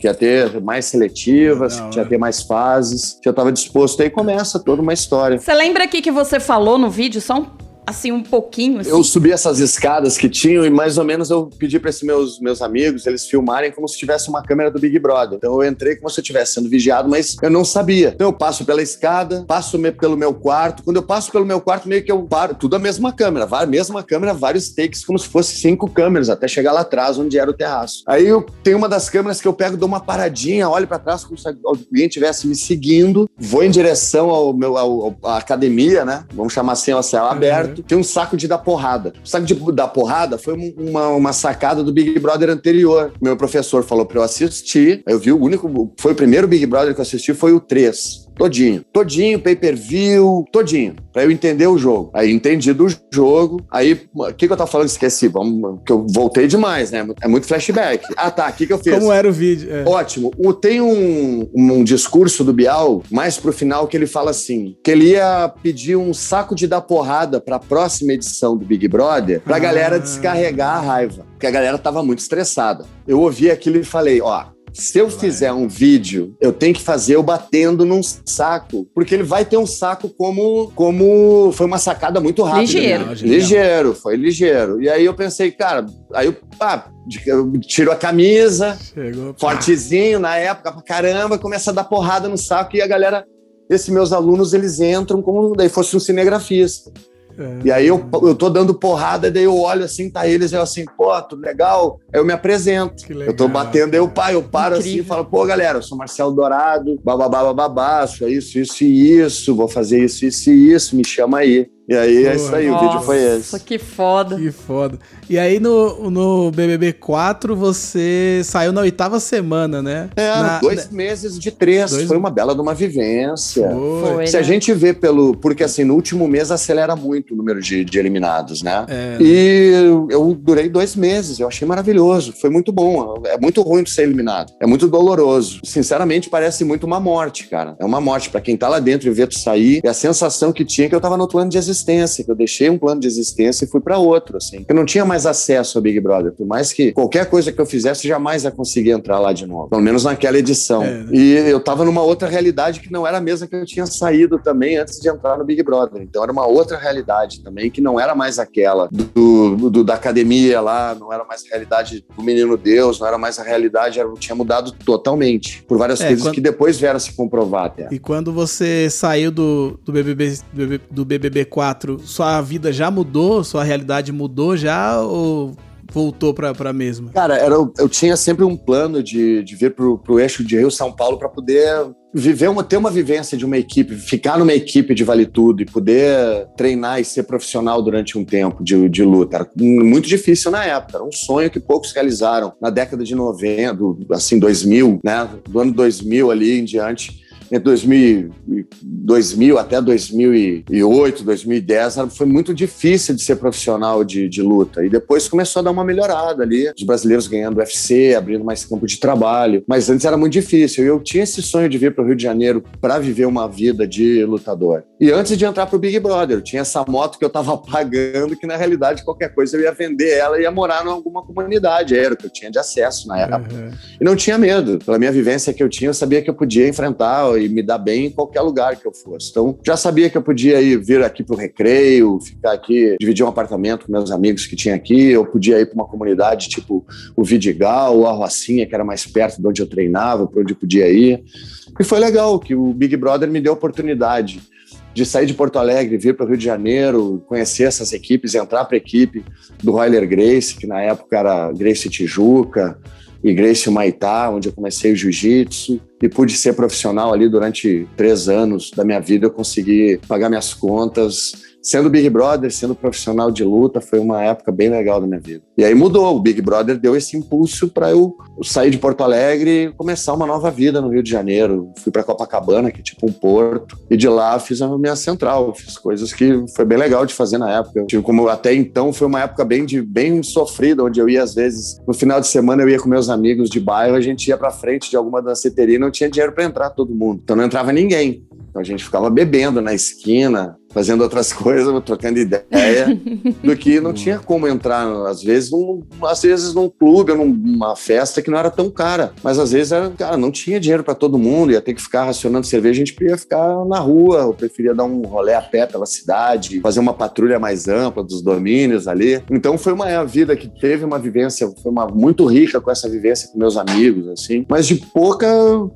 que ia ter mais seletivas, Não, que ia é. ter mais fases, que eu estava disposto, aí começa toda uma história. Você lembra aqui que você falou no vídeo, só um assim, um pouquinho? Assim? Eu subi essas escadas que tinham e mais ou menos eu pedi para esses meus, meus amigos, eles filmarem como se tivesse uma câmera do Big Brother. Então eu entrei como se eu estivesse sendo vigiado, mas eu não sabia. Então eu passo pela escada, passo pelo meu quarto. Quando eu passo pelo meu quarto, meio que eu paro, tudo a mesma câmera, a mesma câmera, vários takes, como se fosse cinco câmeras, até chegar lá atrás, onde era o terraço. Aí eu tenho uma das câmeras que eu pego, dou uma paradinha, olho para trás como se alguém estivesse me seguindo, vou em direção ao meu, ao, à academia, né? Vamos chamar assim, ao céu aberto. Uhum. Tem um saco de dar porrada. O saco de dar porrada foi uma, uma sacada do Big Brother anterior. Meu professor falou para eu assistir. Eu vi o único, foi o primeiro Big Brother que eu assisti, foi o 3. Todinho. Todinho, pay-per-view, todinho. Pra eu entender o jogo. Aí entendi do jogo. Aí, o que, que eu tava falando? Esqueci. Vamos, que eu voltei demais, né? É muito flashback. Ah, tá. O que, que eu fiz? Como era o vídeo? É. Ótimo. O, tem um, um discurso do Bial, mais pro final, que ele fala assim: que ele ia pedir um saco de dar porrada pra próxima edição do Big Brother pra ah. galera descarregar a raiva. Porque a galera tava muito estressada. Eu ouvi aquilo e falei: ó, se eu fizer um vídeo, eu tenho que fazer eu batendo num saco, porque ele vai ter um saco como como foi uma sacada muito rápida. Ligeiro. Né? Ligeiro, foi ligeiro. E aí eu pensei, cara, aí eu, ah, eu tiro a camisa, Chegou, fortezinho na época pra caramba, começa a dar porrada no saco e a galera, esses meus alunos, eles entram como daí fosse um cinegrafista. É. E aí eu, eu tô dando porrada, daí eu olho assim, tá eles, eu assim, pô, tudo legal? Aí eu me apresento. Legal, eu tô batendo, aí eu, pai, eu paro assim Incrível. assim e falo, pô, galera, eu sou Marcelo Dourado, bababá, bababá, sou isso, isso e isso, vou fazer isso, isso e isso, me chama aí. E aí é isso aí, Nossa, o vídeo foi esse. Que foda. Que foda. E aí no, no BBB 4 você saiu na oitava semana, né? É, na, dois na... meses de três. Dois... Foi uma bela de uma vivência. Foi. Se né? a gente vê pelo. Porque assim, no último mês acelera muito o número de, de eliminados, né? É. E eu durei dois meses, eu achei maravilhoso. Foi muito bom. É muito ruim de ser eliminado. É muito doloroso. Sinceramente, parece muito uma morte, cara. É uma morte. para quem tá lá dentro e vê tu sair, e a sensação que tinha é que eu tava no plano de existência existência, que eu deixei um plano de existência e fui para outro, assim. Eu não tinha mais acesso ao Big Brother, por mais que qualquer coisa que eu fizesse, jamais ia conseguir entrar lá de novo, pelo menos naquela edição. É. E eu tava numa outra realidade que não era a mesma que eu tinha saído também antes de entrar no Big Brother. Então era uma outra realidade também, que não era mais aquela do, do da academia lá, não era mais a realidade do menino Deus, não era mais a realidade, era, tinha mudado totalmente, por várias é, coisas quando... que depois vieram se comprovar até. E quando você saiu do, do BBB do BBB 4 4, sua vida já mudou? Sua realidade mudou já ou voltou para a mesma? Cara, era, eu tinha sempre um plano de, de vir pro, pro eixo de Rio São Paulo para poder viver uma, ter uma vivência de uma equipe, ficar numa equipe de vale tudo e poder treinar e ser profissional durante um tempo de, de luta. Era muito difícil na época, era um sonho que poucos realizaram na década de 90, assim, 2000, né? Do ano 2000 ali em diante entre 2000, 2000 até 2008, 2010, foi muito difícil de ser profissional de, de luta. E depois começou a dar uma melhorada ali, os brasileiros ganhando UFC, abrindo mais campo de trabalho. Mas antes era muito difícil. Eu tinha esse sonho de vir para o Rio de Janeiro para viver uma vida de lutador. E antes de entrar para o Big Brother, eu tinha essa moto que eu estava pagando, que na realidade qualquer coisa eu ia vender ela e ia morar em alguma comunidade. Era o que eu tinha de acesso na época. Uhum. E não tinha medo. Pela minha vivência que eu tinha, eu sabia que eu podia enfrentar e me dar bem em qualquer lugar que eu fosse. Então, já sabia que eu podia ir vir aqui para o recreio, ficar aqui, dividir um apartamento com meus amigos que tinha aqui. Eu podia ir para uma comunidade tipo o Vidigal a Rocinha, que era mais perto de onde eu treinava, para onde eu podia ir. E foi legal que o Big Brother me deu a oportunidade de sair de Porto Alegre, vir para o Rio de Janeiro, conhecer essas equipes, entrar para a equipe do Royler Grace, que na época era Grace Tijuca, Grace Maitá, onde eu comecei o jiu-jitsu e pude ser profissional ali durante três anos da minha vida. Eu consegui pagar minhas contas, sendo Big Brother, sendo profissional de luta, foi uma época bem legal da minha vida. E aí mudou, o Big Brother deu esse impulso para eu sair de Porto Alegre e começar uma nova vida no Rio de Janeiro. Fui para Copacabana, que é tipo um porto, e de lá fiz a minha central, fiz coisas que foi bem legal de fazer na época. Como até então foi uma época bem de bem sofrida, onde eu ia às vezes no final de semana eu ia com meus amigos de bairro, a gente ia para frente de alguma danceteria e não tinha dinheiro para entrar todo mundo. Então não entrava ninguém. Então a gente ficava bebendo na esquina, fazendo outras coisas, trocando ideia, do que não tinha como entrar, às vezes, num, às vezes num clube numa festa que não era tão cara. Mas às vezes era, cara, não tinha dinheiro para todo mundo, ia ter que ficar racionando cerveja, a gente podia ficar na rua, eu preferia dar um rolê a pé pela cidade, fazer uma patrulha mais ampla dos domínios ali. Então foi uma vida que teve uma vivência, foi uma muito rica com essa vivência com meus amigos, assim, mas de pouca,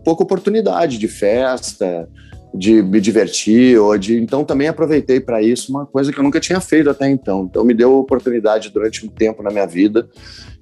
pouca oportunidade de festa, de me divertir, ou de então também aproveitei para isso uma coisa que eu nunca tinha feito até então. Então me deu oportunidade durante um tempo na minha vida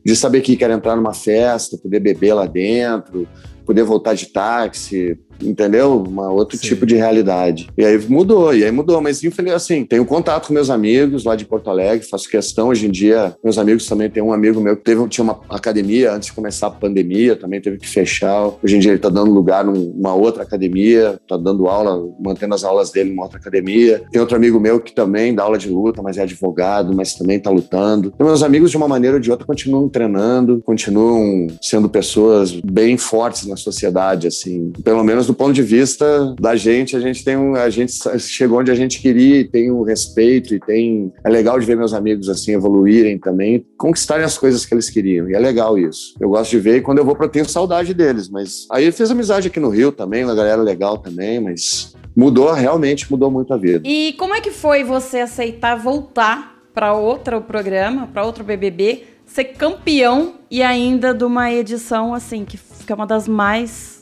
de saber que quer entrar numa festa, poder beber lá dentro, poder voltar de táxi, entendeu? Uma outro Sim. tipo de realidade. E aí mudou, e aí mudou, mas infelizmente assim, tenho contato com meus amigos lá de Porto Alegre, faço questão hoje em dia, meus amigos também tem um amigo meu que teve tinha uma academia antes de começar a pandemia, também teve que fechar. Hoje em dia ele está dando lugar numa outra academia, está dando aula, mantendo as aulas dele numa outra academia. Tem outro amigo meu que também dá aula de luta, mas é advogado, mas também está lutando. Então, meus amigos de uma maneira ou de outra continuam treinando, continuam sendo pessoas bem fortes na sociedade assim, pelo menos do ponto de vista da gente, a gente tem um, a gente chegou onde a gente queria, e tem o um respeito e tem é legal de ver meus amigos assim evoluírem também, conquistarem as coisas que eles queriam. E é legal isso. Eu gosto de ver e quando eu vou para tenho saudade deles, mas aí eu fiz amizade aqui no Rio também, uma galera legal também, mas mudou realmente mudou muito a vida. E como é que foi você aceitar voltar para outro programa, para outro BBB, ser campeão e ainda de uma edição assim que, é uma das mais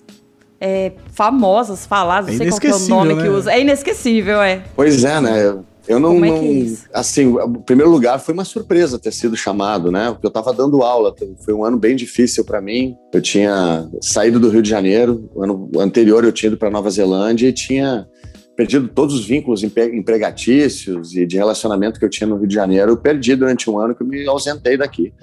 é, famosas, faladas, é não sei qual é o nome né? que usa. É inesquecível, é. Pois é, né? Eu não, Como é que é isso? assim, o primeiro lugar foi uma surpresa ter sido chamado, né? Porque eu estava dando aula, foi um ano bem difícil para mim. Eu tinha saído do Rio de Janeiro, o ano anterior eu tinha ido para Nova Zelândia e tinha perdido todos os vínculos empregatícios e de relacionamento que eu tinha no Rio de Janeiro. Eu perdi durante um ano que eu me ausentei daqui.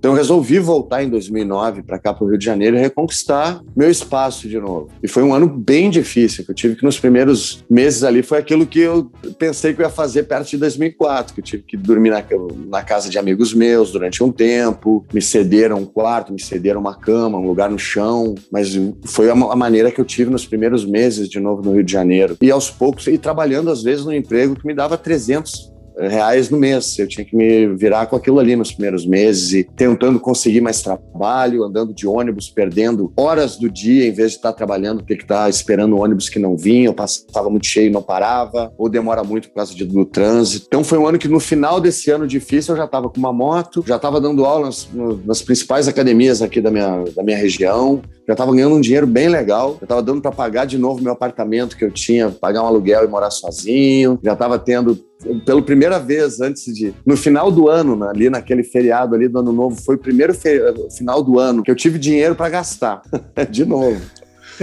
Então eu resolvi voltar em 2009 para cá para o Rio de Janeiro e reconquistar meu espaço de novo. E foi um ano bem difícil, que eu tive que nos primeiros meses ali foi aquilo que eu pensei que eu ia fazer perto de 2004, que eu tive que dormir na, na casa de amigos meus durante um tempo, me cederam um quarto, me cederam uma cama, um lugar no chão, mas foi a, a maneira que eu tive nos primeiros meses de novo no Rio de Janeiro. E aos poucos, e trabalhando às vezes no emprego que me dava 300 reais no mês. Eu tinha que me virar com aquilo ali nos primeiros meses e tentando conseguir mais trabalho, andando de ônibus, perdendo horas do dia em vez de estar trabalhando, ter que estar esperando ônibus que não vinha, eu passava muito cheio e não parava, ou demora muito por causa do trânsito. Então foi um ano que no final desse ano difícil eu já estava com uma moto, já estava dando aulas nas principais academias aqui da minha, da minha região, já estava ganhando um dinheiro bem legal, já estava dando para pagar de novo meu apartamento que eu tinha, pagar um aluguel e morar sozinho, já estava tendo pela primeira vez antes de. No final do ano, né, ali naquele feriado ali do ano novo, foi o primeiro final do ano que eu tive dinheiro para gastar. de novo.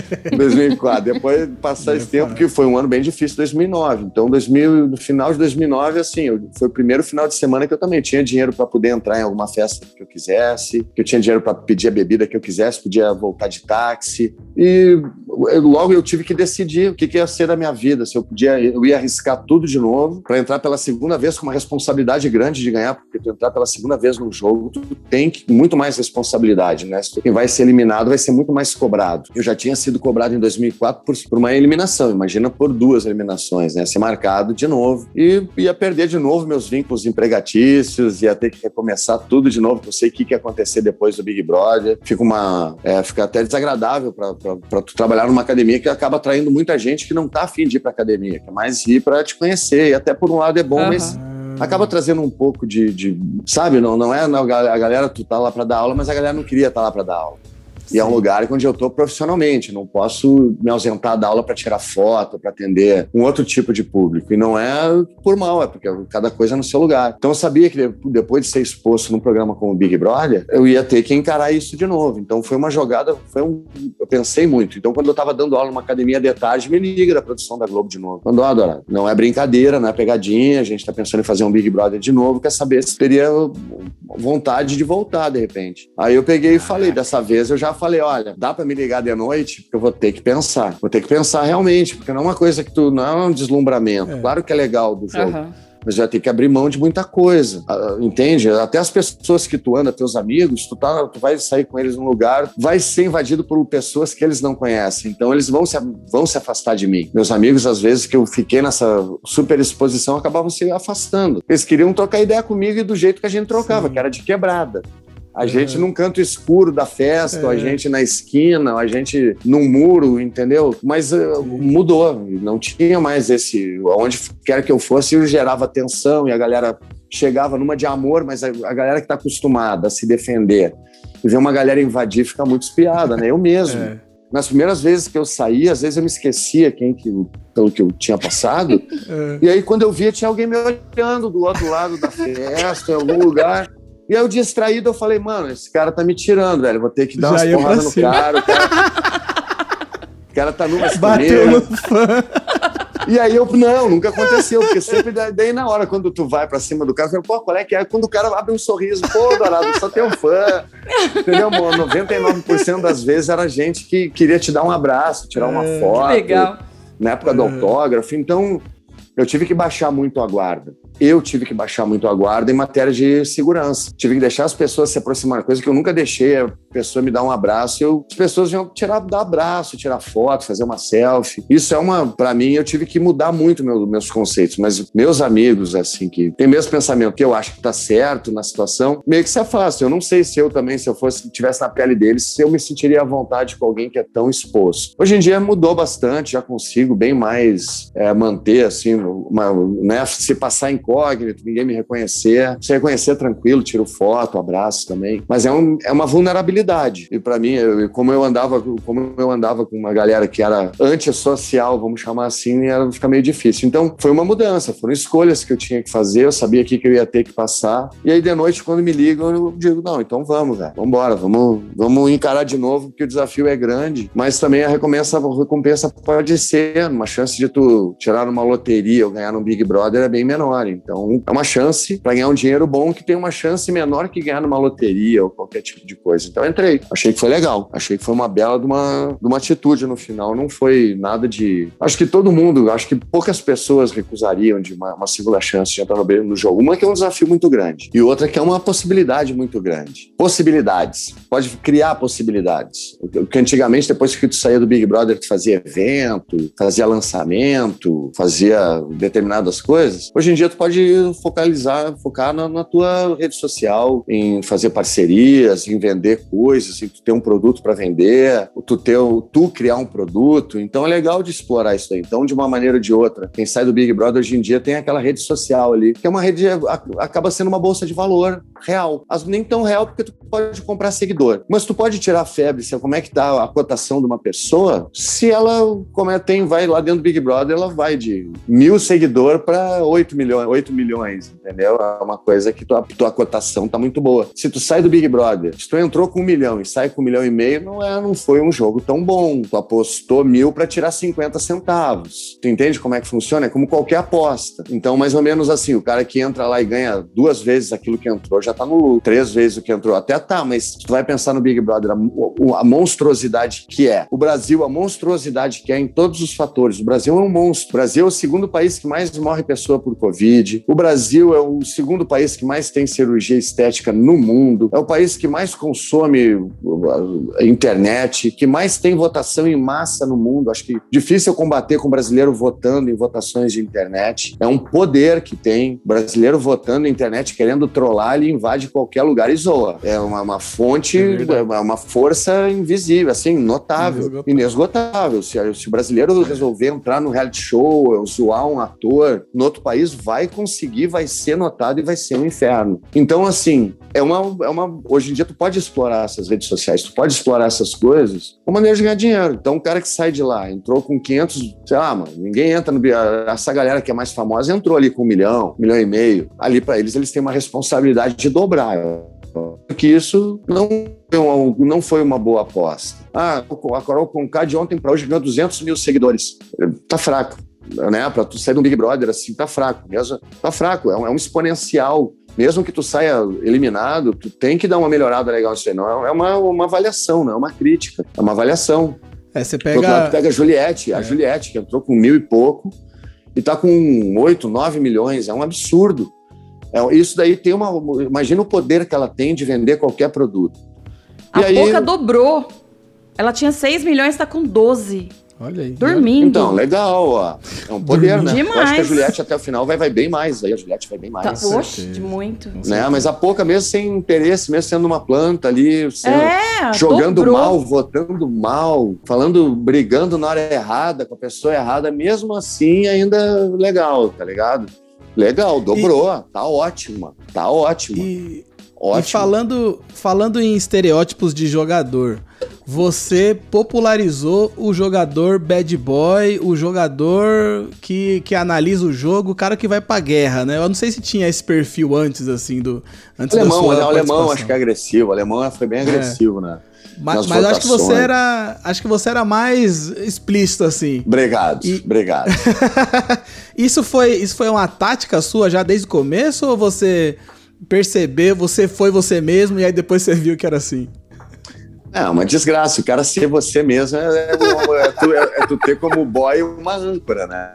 2004. Depois de passar esse tempo, que foi um ano bem difícil, 2009. Então, 2000, no final de 2009, assim, foi o primeiro final de semana que eu também tinha dinheiro para poder entrar em alguma festa que eu quisesse, que eu tinha dinheiro para pedir a bebida que eu quisesse, podia voltar de táxi. E logo eu tive que decidir o que, que ia ser da minha vida, se eu podia, eu ia arriscar tudo de novo para entrar pela segunda vez com uma responsabilidade grande de ganhar, porque tu entrar pela segunda vez num jogo, tu tem que, muito mais responsabilidade, né? Se tu, vai ser eliminado vai ser muito mais cobrado. Eu já tinha sido cobrado em 2004 por, por uma eliminação, imagina por duas eliminações, né? Ser marcado de novo e ia perder de novo meus vínculos empregatícios, ia ter que recomeçar tudo de novo, não sei o que, que ia acontecer depois do Big Brother. Fica uma, é, fica até desagradável para tu trabalhar numa academia que acaba atraindo muita gente que não tá afim de ir para academia, que é mais ir para te conhecer. E até por um lado é bom, uhum. mas acaba trazendo um pouco de, de, sabe, não, não é a galera tu tá lá para dar aula, mas a galera não queria estar tá lá para dar aula. E é um lugar onde eu estou profissionalmente, não posso me ausentar da aula para tirar foto, para atender um outro tipo de público. E não é por mal, é porque cada coisa é no seu lugar. Então eu sabia que depois de ser exposto num programa como o Big Brother, eu ia ter que encarar isso de novo. Então foi uma jogada, foi um. Eu pensei muito. Então quando eu estava dando aula numa academia de tarde, me liga da produção da Globo de novo. Quando, ó, não é brincadeira, não é pegadinha, a gente está pensando em fazer um Big Brother de novo, quer saber se teria vontade de voltar de repente. Aí eu peguei e falei, dessa vez eu já falei, olha, dá para me ligar de noite? Porque eu vou ter que pensar. Vou ter que pensar realmente, porque não é uma coisa que tu não é um deslumbramento. É. Claro que é legal do jogo. Uhum. mas vai ter que abrir mão de muita coisa, ah, entende? Até as pessoas que tu anda, teus amigos, tu, tá, tu vai sair com eles num lugar, vai ser invadido por pessoas que eles não conhecem, então eles vão se, vão se afastar de mim. Meus amigos, às vezes que eu fiquei nessa super exposição, acabavam se afastando. Eles queriam trocar ideia comigo e do jeito que a gente trocava, Sim. que era de quebrada. A é. gente num canto escuro da festa, é. a gente na esquina, a gente num muro, entendeu? Mas uh, mudou, não tinha mais esse. Onde quer que eu fosse, eu gerava tensão e a galera chegava numa de amor, mas a, a galera que está acostumada a se defender e ver uma galera invadir fica muito espiada, né? Eu mesmo. É. Nas primeiras vezes que eu saía, às vezes eu me esquecia quem que, pelo que eu tinha passado. É. E aí, quando eu via, tinha alguém me olhando do outro lado da festa, em algum lugar. E aí, eu distraído, eu falei, mano, esse cara tá me tirando, velho. Vou ter que dar Já umas porradas no cara. O cara, o cara tá numa Bateu no fã. E aí eu, não, nunca aconteceu, porque sempre daí na hora, quando tu vai pra cima do cara, eu pô, qual é que é? Quando o cara abre um sorriso, pô, Dourado, só tem um fã. Entendeu, amor? 99% das vezes era gente que queria te dar um abraço, tirar uma é, foto. Legal. Na época do é. autógrafo. Então, eu tive que baixar muito a guarda eu tive que baixar muito a guarda em matéria de segurança. Tive que deixar as pessoas se aproximarem, coisa que eu nunca deixei a pessoa me dar um abraço. Eu, as pessoas iam tirar, dar abraço, tirar foto, fazer uma selfie. Isso é uma, para mim, eu tive que mudar muito meu, meus conceitos. Mas meus amigos, assim, que tem mesmo pensamento que eu acho que tá certo na situação, meio que se afastam. Eu não sei se eu também, se eu fosse, tivesse na pele deles, se eu me sentiria à vontade com alguém que é tão exposto. Hoje em dia mudou bastante, já consigo bem mais é, manter, assim, uma, né, se passar em incógnito, ninguém me reconhecer. Se reconhecer tranquilo, tiro foto, abraço também. Mas é, um, é uma vulnerabilidade. E para mim, eu, como eu andava, como eu andava com uma galera que era antissocial, vamos chamar assim, era ficar meio difícil. Então, foi uma mudança, foram escolhas que eu tinha que fazer, eu sabia que eu ia ter que passar. E aí de noite quando me ligam, eu digo: "Não, então vamos, velho. Vamos embora, vamos, vamos encarar de novo, porque o desafio é grande, mas também a recompensa, a recompensa pode ser uma chance de tu tirar uma loteria ou ganhar no Big Brother é bem menor. Então, é uma chance para ganhar um dinheiro bom que tem uma chance menor que ganhar numa loteria ou qualquer tipo de coisa. Então, entrei. Achei que foi legal. Achei que foi uma bela de uma, de uma atitude no final. Não foi nada de. Acho que todo mundo, acho que poucas pessoas recusariam de uma, uma segunda chance de entrar no, no jogo. Uma que é um desafio muito grande e outra que é uma possibilidade muito grande. Possibilidades. Pode criar possibilidades. Porque antigamente, depois que tu saía do Big Brother, tu fazia evento, fazia lançamento, fazia determinadas coisas. Hoje em dia, tu pode pode focalizar, focar na, na, tua rede social, em fazer parcerias, em vender coisas, em tu ter um produto para vender, tu ter, tu criar um produto. Então é legal de explorar isso aí. Então, de uma maneira ou de outra, quem sai do Big Brother hoje em dia tem aquela rede social ali, que é uma rede acaba sendo uma bolsa de valor real. Nem tão real porque tu pode comprar seguidor, mas tu pode tirar febre, se, como é que tá a cotação de uma pessoa, se ela como é, tem, vai lá dentro do Big Brother, ela vai de mil seguidor para 8 milhões, 8 milhões, entendeu? É uma coisa que tua, tua cotação tá muito boa. Se tu sai do Big Brother, se tu entrou com um milhão e sai com um milhão e meio, não, é, não foi um jogo tão bom. Tu apostou mil para tirar 50 centavos. Tu entende como é que funciona? É como qualquer aposta. Então, mais ou menos assim, o cara que entra lá e ganha duas vezes aquilo que entrou já tá no lucro. Três vezes o que entrou. Até tá, mas tu vai pensar no Big Brother, a, a monstruosidade que é. O Brasil, a monstruosidade que é em todos os fatores. O Brasil é um monstro. O Brasil é o segundo país que mais morre pessoa por Covid. O Brasil é o segundo país que mais tem cirurgia estética no mundo. É o país que mais consome a internet, que mais tem votação em massa no mundo. Acho que difícil combater com o brasileiro votando em votações de internet. É um poder que tem. O brasileiro votando na internet, querendo trollar, ele invade qualquer lugar e zoa. É uma, uma fonte, é uma força invisível, assim, notável, inesgotável. inesgotável. Se, se o brasileiro resolver entrar no reality show, zoar um ator no outro país, vai conseguir, vai ser notado e vai ser um inferno. Então, assim, é uma, é uma. Hoje em dia, tu pode explorar essas redes sociais, tu pode explorar essas coisas como maneira de ganhar dinheiro. Então, o cara que sai de lá, entrou com 500, sei lá, mano, ninguém entra no. Essa galera que é mais famosa entrou ali com um milhão, um milhão e meio. Ali, para eles, eles têm uma responsabilidade dobrar que isso não, não foi uma boa aposta. Ah, a Carol Conká de ontem para hoje ganhou 200 mil seguidores. Tá fraco, né? Para tu sair um Big Brother assim, tá fraco. Mesmo, tá fraco, é um, é um exponencial mesmo que tu saia eliminado, tu tem que dar uma melhorada legal nisso aí. Não é uma, uma avaliação, não é uma crítica, é uma avaliação. É, você pega. pega a Juliette, a é. Juliette, que entrou com mil e pouco, e tá com 8, 9 milhões. É um absurdo. É, isso daí tem uma. Imagina o poder que ela tem de vender qualquer produto. A E aí- Poca dobrou. Ela tinha 6 milhões, tá com 12. Olha aí. Dormindo. Então, legal, ó. É um poder, né? Eu acho que a Demais. Juliette até o final vai, vai bem mais. Aí a Juliette vai bem Tá, mais. oxe, de muito. né? Mas a pouca, mesmo sem interesse, mesmo sendo uma planta ali, sendo- É, jogando dobrou. mal, votando mal, falando, brigando na hora errada, com a pessoa errada, mesmo assim, ainda legal, tá ligado? Legal, dobrou, tá ótima, tá ótima, E, ótimo. e falando, falando em estereótipos de jogador, você popularizou o jogador bad boy, o jogador que, que analisa o jogo, o cara que vai pra guerra, né? Eu não sei se tinha esse perfil antes, assim, do. Antes da alemão, sua né? o alemão acho que é agressivo, o alemão foi bem agressivo, né? Mas, mas acho que você era. Acho que você era mais explícito, assim. Obrigado, E- obrigado. isso, foi, isso foi uma tática sua já desde o começo ou você percebeu, você foi você mesmo e aí depois você viu que era assim? É uma desgraça. O cara ser você mesmo é, é, é tu, é- é tu ter como boy uma âncora, né?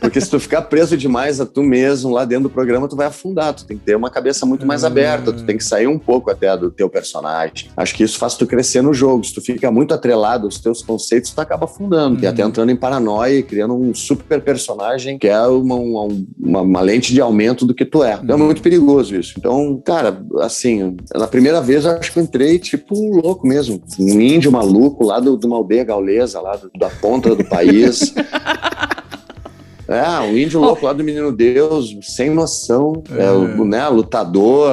Porque se tu ficar preso demais a tu mesmo lá dentro do programa, tu vai afundar. Tu tem que ter uma cabeça muito mais aberta. Tu tem que sair um pouco até do teu personagem. Acho que isso faz tu crescer no jogo. Se tu fica muito atrelado aos teus conceitos, tu acaba afundando. E até entrando em paranoia e criando um super personagem que é uma, uma, uma- lente de aumento do que tu é. Então é muito perigoso isso. Então, cara, assim, na primeira vez eu acho que eu entrei tipo louco mesmo. Um índio maluco lá do- de uma aldeia gaulesa, lá do- da ponta do país. É, um índio louco lá do Menino Deus, sem noção, é, o, né, lutador.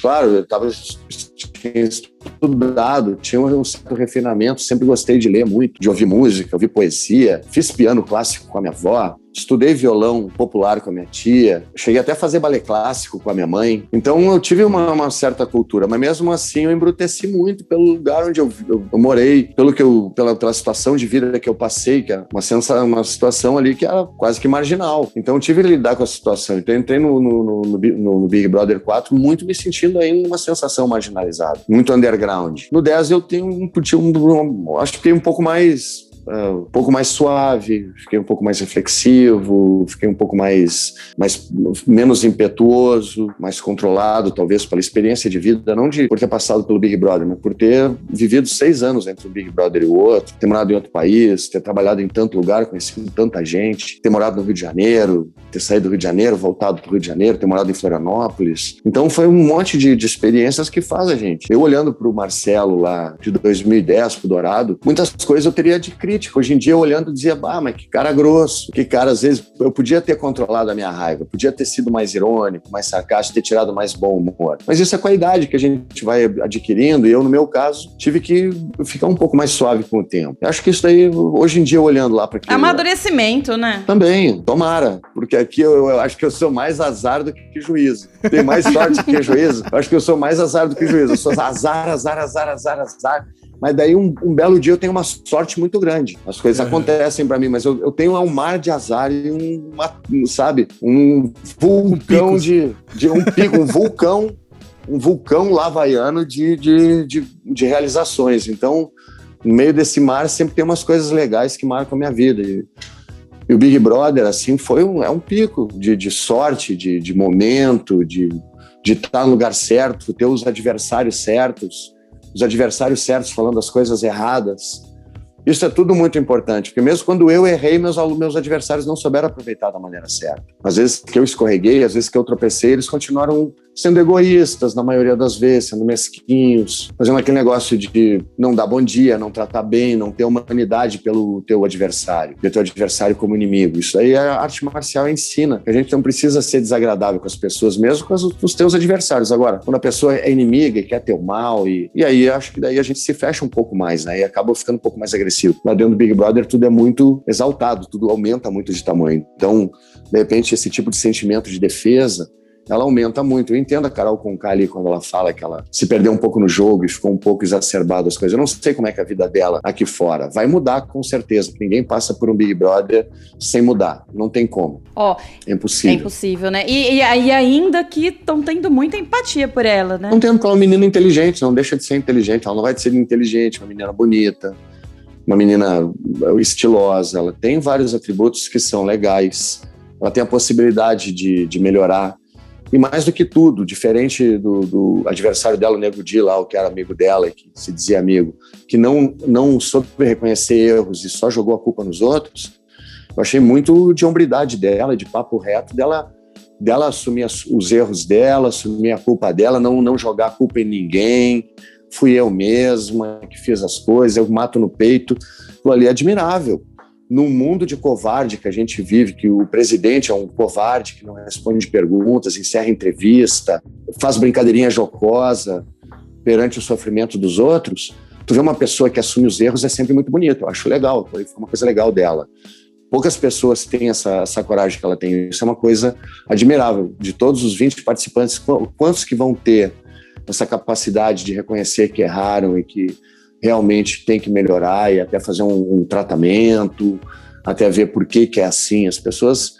Claro, eu tava tinha estudado, tinha um certo refinamento, sempre gostei de ler muito, de ouvir música, ouvir poesia, fiz piano clássico com a minha avó, estudei violão popular com a minha tia, cheguei até a fazer balé clássico com a minha mãe. Então eu tive uma, uma certa cultura, mas mesmo assim eu embruteci muito pelo lugar onde eu, eu- eu morei, pelo que eu, pela, pela situação de vida que eu passei, que é uma, sensa, uma situação ali que era quase que marginal. Então eu tive que lidar com a situação. Então eu entrei no, no, no- no Bi- no Big Brother 4 muito me sentindo ainda uma sensação marginalizada, muito underground. No 10 eu tenho um, um, um- acho que fiquei um pouco mais ah, um pouco mais suave, fiquei um pouco mais reflexivo, fiquei um pouco mais, mais menos impetuoso, mais controlado, talvez pela experiência de vida, não de por ter passado pelo Big Brother, mas por ter vivido seis anos entre um Big Brother e o outro, ter morado em outro país, ter trabalhado em tanto lugar, conhecido tanta gente, ter morado no Rio de Janeiro, ter saído do Rio de Janeiro, voltado para o Rio de Janeiro, ter morado em Florianópolis. Então foi um monte de, de experiências que faz a gente. Eu olhando para o Marcelo lá de 2010, pro Dourado, muitas coisas eu teria de crítica. Hoje em dia, olhando, dizia, ah, mas que cara grosso, que cara, às vezes, eu podia ter controlado a minha raiva, podia ter sido mais irônico, mais sarcástico, ter tirado mais bom humor. Mas isso é com a idade que a gente vai adquirindo, e eu, no meu caso, tive que ficar um pouco mais suave com o tempo. Eu acho que isso daí, hoje em dia, olhando lá para aquilo. Amadurecimento, né? Também, tomara, porque aqui eu, eu acho que eu sou mais azar do que juízo. Tem mais sorte que juízo. Eu acho que eu sou mais azar do que juízo. Eu sou azar, azar, azar, azar, azar. Mas daí um, um belo dia eu tenho uma sorte muito grande. As coisas acontecem para mim, mas eu, eu tenho um mar de azar e um, uma, sabe, um vulcão picos. de, de um pico, um vulcão, um vulcão lavaiano de, de, de, de realizações. Então, no meio desse mar sempre tem umas coisas legais que marcam a minha vida. E, e o Big Brother, assim, foi um, é um pico de, de sorte, de, de momento, de de estar no lugar certo, ter os adversários certos, os adversários certos falando as coisas erradas. Isso é tudo muito importante, porque mesmo quando eu errei, meus, meus adversários não souberam aproveitar da maneira certa. Às vezes que eu escorreguei, às vezes que eu tropecei, eles continuaram sendo egoístas, na maioria das vezes, sendo mesquinhos, fazendo aquele negócio de não dar bom dia, não tratar bem, não ter humanidade pelo teu adversário, ver teu adversário como inimigo. Isso aí a arte marcial ensina. A gente não precisa ser desagradável com as pessoas, mesmo com os, com os teus adversários. Agora, quando a pessoa é inimiga e quer teu mal, e, e aí acho que daí a gente se fecha um pouco mais, né? E acaba ficando um pouco mais agressivo. Lá dentro do Big Brother tudo é muito exaltado, tudo aumenta muito de tamanho. Então, de repente, esse tipo de sentimento de defesa ela aumenta muito. Eu entendo a Carol Conká ali quando ela fala que ela se perdeu um pouco no jogo e ficou um pouco exacerbada as coisas. Eu não sei como é que é a vida dela aqui fora. Vai mudar com certeza. Ninguém passa por um Big Brother sem mudar. Não tem como. Ó, É é impossível. impossível, né? E, e, e ainda que estão tendo muita empatia por ela, né? Não tem porque ela é uma menina inteligente, não deixa de ser inteligente. Ela não vai ser inteligente, uma menina bonita. uma menina estilosa, ela tem vários atributos que são legais, ela tem a possibilidade de, de melhorar. E mais do que tudo, diferente do, do adversário dela, o Nego Di, lá, o que era amigo dela, que se dizia amigo, que não, não soube reconhecer erros e só jogou a culpa nos outros, eu achei muito de hombridade dela, de papo reto dela, dela assumir os erros dela, assumir a culpa dela, não, não jogar a culpa em ninguém. Fui eu mesma que fiz as coisas, eu mato no peito. Ali é admirável num mundo de covarde que a gente vive, que o presidente é um covarde que não responde perguntas, encerra entrevista, faz brincadeirinha jocosa perante o sofrimento dos outros, tu vê uma pessoa que assume os erros é sempre muito bonito. Eu acho legal, foi uma coisa legal dela. Poucas pessoas têm essa, essa coragem que ela tem. Isso é uma coisa admirável. De todos os 20 participantes, quantos que vão ter essa capacidade de reconhecer que erraram e que realmente tem que melhorar e até fazer um, um tratamento, até ver por que, que é assim. As pessoas.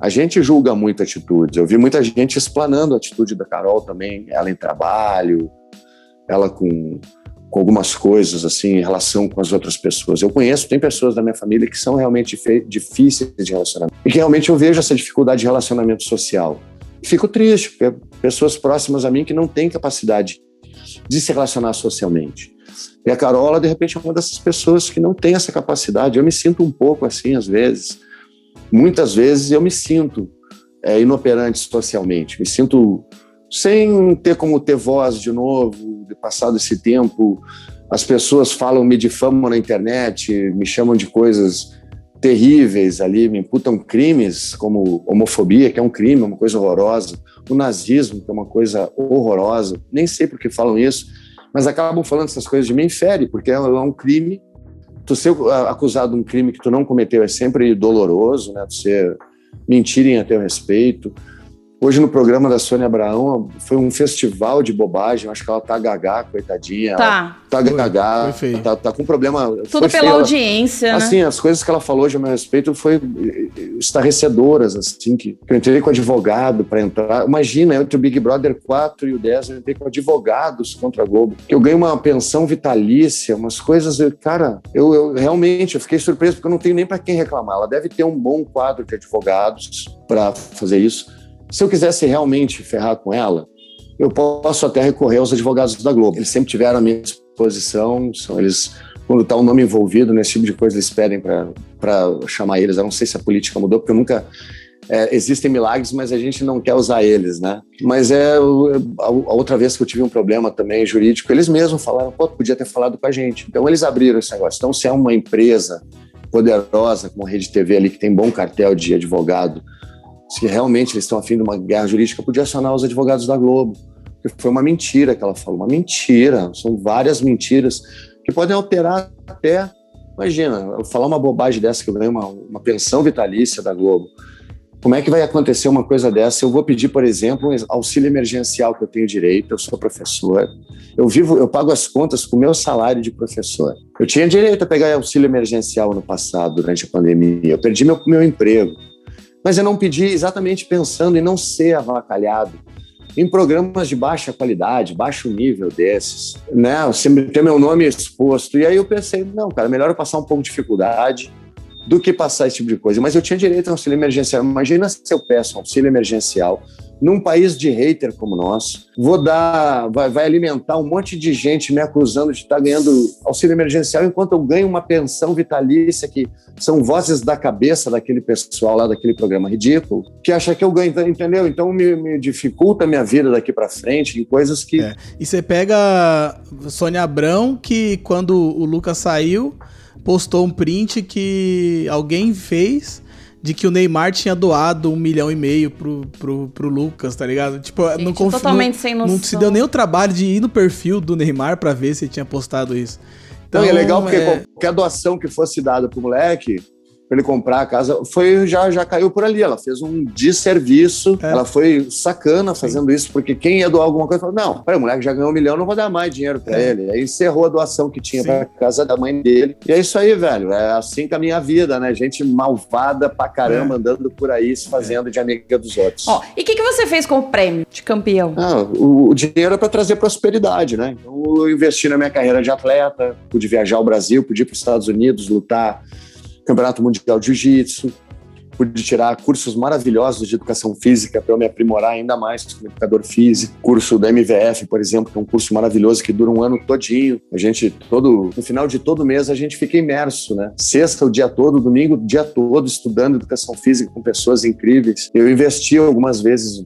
A gente julga muito atitudes. Eu vi muita gente explanando a atitude da Carol também, ela em trabalho, ela com, com algumas coisas assim em relação com as outras pessoas. Eu conheço, tem pessoas da minha família que são realmente difíceis de relacionamento e que realmente eu vejo essa dificuldade de relacionamento social. Fico triste, porque pessoas próximas a mim que não têm capacidade de se relacionar socialmente. E a Carola, de repente, é uma dessas pessoas que não tem essa capacidade. Eu me sinto um pouco assim, às vezes. Muitas vezes eu me sinto é, inoperante socialmente. Me sinto sem ter como ter voz de novo, de passado esse tempo. As pessoas falam, me difamam na internet, me chamam de coisas terríveis ali, me imputam crimes como homofobia, que é um crime, uma coisa horrorosa, o nazismo, que é uma coisa horrorosa. Nem sei por que falam isso mas acabam falando essas coisas de mim, fere, porque é um crime. Tu ser acusado de um crime que tu não cometeu é sempre doloroso, né? Tu ser mentirem a teu respeito. Hoje no programa da Sônia Abraão foi um festival de bobagem. Acho que ela tá gagá, coitadinha. Tá. Tá gagá. Tá, tá, com problema. Tudo pela audiência. Né? Assim, as coisas que ela falou de meu respeito foi estarrecedoras, assim, que, eu entrei com advogado para entrar. Imagina, entre o Big Brother 4 e o 10, eu entrei com advogados contra a Globo. Que eu ganhei uma pensão vitalícia, umas coisas. Cara, eu, eu realmente eu fiquei surpreso porque eu não tenho nem para quem reclamar. Ela deve ter um bom quadro de advogados para fazer isso se eu quisesse realmente ferrar com ela, eu posso até recorrer aos advogados da Globo. Eles sempre tiveram a minha disposição, são eles quando está um nome envolvido nesse tipo de coisa, eles pedem para chamar eles. Eu não sei se a política mudou, porque eu nunca. É, existem milagres, mas a gente não quer usar eles, né? Mas é a, outra vez que eu tive um problema também jurídico, eles mesmos falaram, pô, podia ter falado com a gente. Então eles abriram esse negócio. Então, se é uma empresa poderosa como a Rede TV ali, que tem bom cartel de advogado, se realmente eles estão afim de uma guerra jurídica, podia acionar os advogados da Globo. Porque foi uma mentira que ela falou, uma mentira. São várias mentiras que podem alterar até. Imagina, eu falar uma bobagem dessa que eu ganhei uma, uma pensão vitalícia da Globo. Como é que vai acontecer uma coisa dessa? Eu vou pedir, por exemplo, um auxílio emergencial que eu tenho direito, eu sou professor, eu vivo, eu pago as contas com o meu salário de professor. Eu tinha direito a pegar auxílio emergencial no passado, durante a pandemia. Eu perdi meu, meu emprego. Mas eu não pedi exatamente pensando em não ser avacalhado em programas de baixa qualidade, baixo nível desses, né? Sempre ter meu nome exposto. E aí eu pensei, não, cara, melhor eu passar um pouco de dificuldade do que passar esse tipo de coisa. Mas eu tinha direito a auxílio emergencial. Imagina se eu peço um auxílio emergencial num país de hater como o nosso, vou dar, vai, vai alimentar um monte de gente me acusando de estar ganhando auxílio emergencial enquanto eu ganho uma pensão vitalícia que são vozes da cabeça daquele pessoal lá daquele programa ridículo que acha que eu ganho, entendeu? Então me, me dificulta a minha vida daqui para frente em coisas que. É. E você pega Sônia Abrão que quando o Lucas saiu postou um print que alguém fez de que o Neymar tinha doado um milhão e meio pro, pro, pro Lucas, tá ligado? Tipo, Gente, não confio. Totalmente não, sem noção. Não se deu nem o trabalho de ir no perfil do Neymar para ver se ele tinha postado isso. Então, não, é legal porque é... qualquer doação que fosse dada pro moleque, para ele comprar a casa, foi já, já caiu por ali. Ela fez um desserviço, é. ela foi sacana fazendo isso, porque quem ia doar alguma coisa falou: não, o moleque já ganhou um milhão, não vou dar mais dinheiro para é. ele. Aí encerrou a doação que tinha para casa da mãe dele. E é isso aí, velho. É assim que a minha vida, né? Gente malvada pra caramba é. andando por aí se fazendo de amiga dos outros. Ó, e o que, que você fez com o prêmio de campeão? Ah, o, o dinheiro é para trazer prosperidade, né? Então eu investi na minha carreira de atleta, pude viajar ao Brasil, pude ir para os Estados Unidos lutar Campeonato Mundial de Jiu-Jitsu, pude tirar cursos maravilhosos de educação física para eu me aprimorar ainda mais como educador físico. Curso da MVF, por exemplo, que é um curso maravilhoso que dura um ano todinho. A gente, todo, no final de todo mês, a gente fica imerso, né? Sexta o dia todo, domingo o dia todo, estudando educação física com pessoas incríveis. Eu investi algumas vezes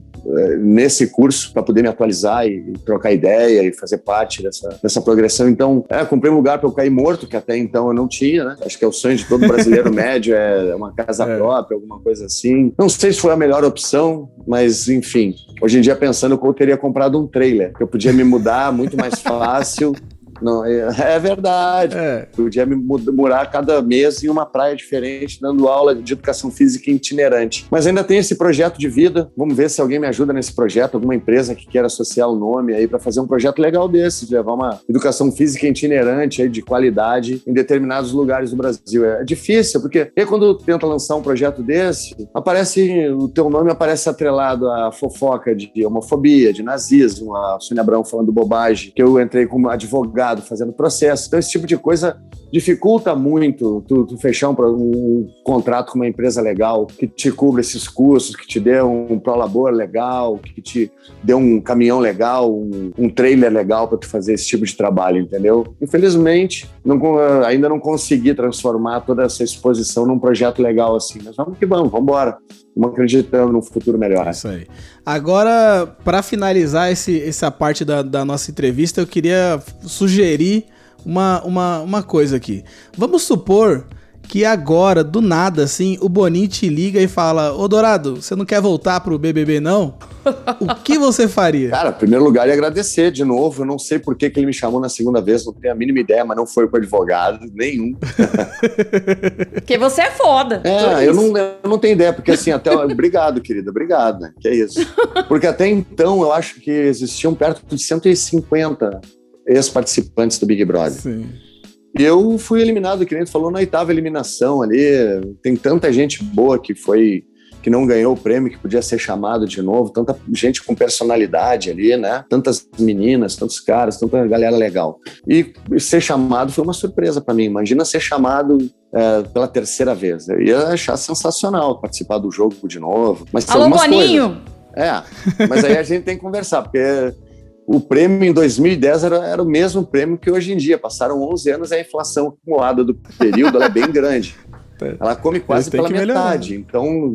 nesse curso para poder me atualizar e, trocar ideia e fazer parte dessa, dessa progressão. Então, é, comprei um lugar para eu cair morto, que até então eu não tinha, né? Acho que é o sonho de todo brasileiro médio, é uma casa é. própria, alguma coisa assim. Não sei se foi a melhor opção, mas enfim. Hoje em dia, pensando, eu teria comprado um trailer, que eu podia me mudar muito mais fácil não, é, é verdade. É. Podia me morar cada mês em uma praia diferente, dando aula de educação física itinerante. Mas ainda tem esse projeto de vida. Vamos ver se alguém me ajuda nesse projeto, alguma empresa que queira associar o nome aí para fazer um projeto legal desse, de levar uma educação física itinerante aí de qualidade em determinados lugares do Brasil. É difícil, porque e quando tenta lançar um projeto desse, aparece o teu nome aparece atrelado à fofoca de homofobia, de nazismo, a Sônia Abrão falando bobagem, que eu entrei como advogado advogado fazendo processo. Então, esse tipo de coisa dificulta muito tu, tu fechar um, um, contrato com uma empresa legal que te cubra esses custos, que te dê um prolabor legal, que te dê um caminhão legal, um, um trailer legal para tu fazer esse tipo de trabalho, entendeu? Infelizmente, não, ainda não consegui transformar toda essa exposição num projeto legal assim, mas vamos que vamos, vamos embora. Estamos acreditando num futuro melhor. Isso aí. Agora, para finalizar esse, essa parte da, da nossa entrevista, eu queria sugerir uma, uma, uma coisa aqui. Vamos supor que agora, do nada, assim, o Boninho te liga e fala: Ô Dourado, você não quer voltar pro BBB, não? o que você faria? Cara, em primeiro lugar, ia agradecer de novo. Eu não sei por que, que ele me chamou na segunda vez, não tenho a mínima ideia, mas não foi com advogado nenhum. porque você é foda. É, eu não, eu não tenho ideia, porque assim, até. obrigado, querida, obrigado, né? Que é isso. Porque até então eu acho que existiam perto de 150 ex-participantes do Big Brother. Sim. E eu fui eliminado, que nem tu falou, na oitava eliminação ali. Tem tanta gente boa que foi que não ganhou o prêmio, que podia ser chamado de novo, tanta gente com personalidade ali, né? Tantas meninas, tantos caras, tanta galera legal. E ser chamado foi uma surpresa para mim. Imagina ser chamado é, pela terceira vez. Eu ia achar sensacional participar do jogo de novo. Mas Alô, Boninho! Coisas... É, mas aí a gente tem que conversar, porque o prêmio em 2010 era, era o mesmo prêmio que hoje em dia. Passaram 11 anos e a inflação acumulada do período é bem grande. Ela come quase pela metade. Então,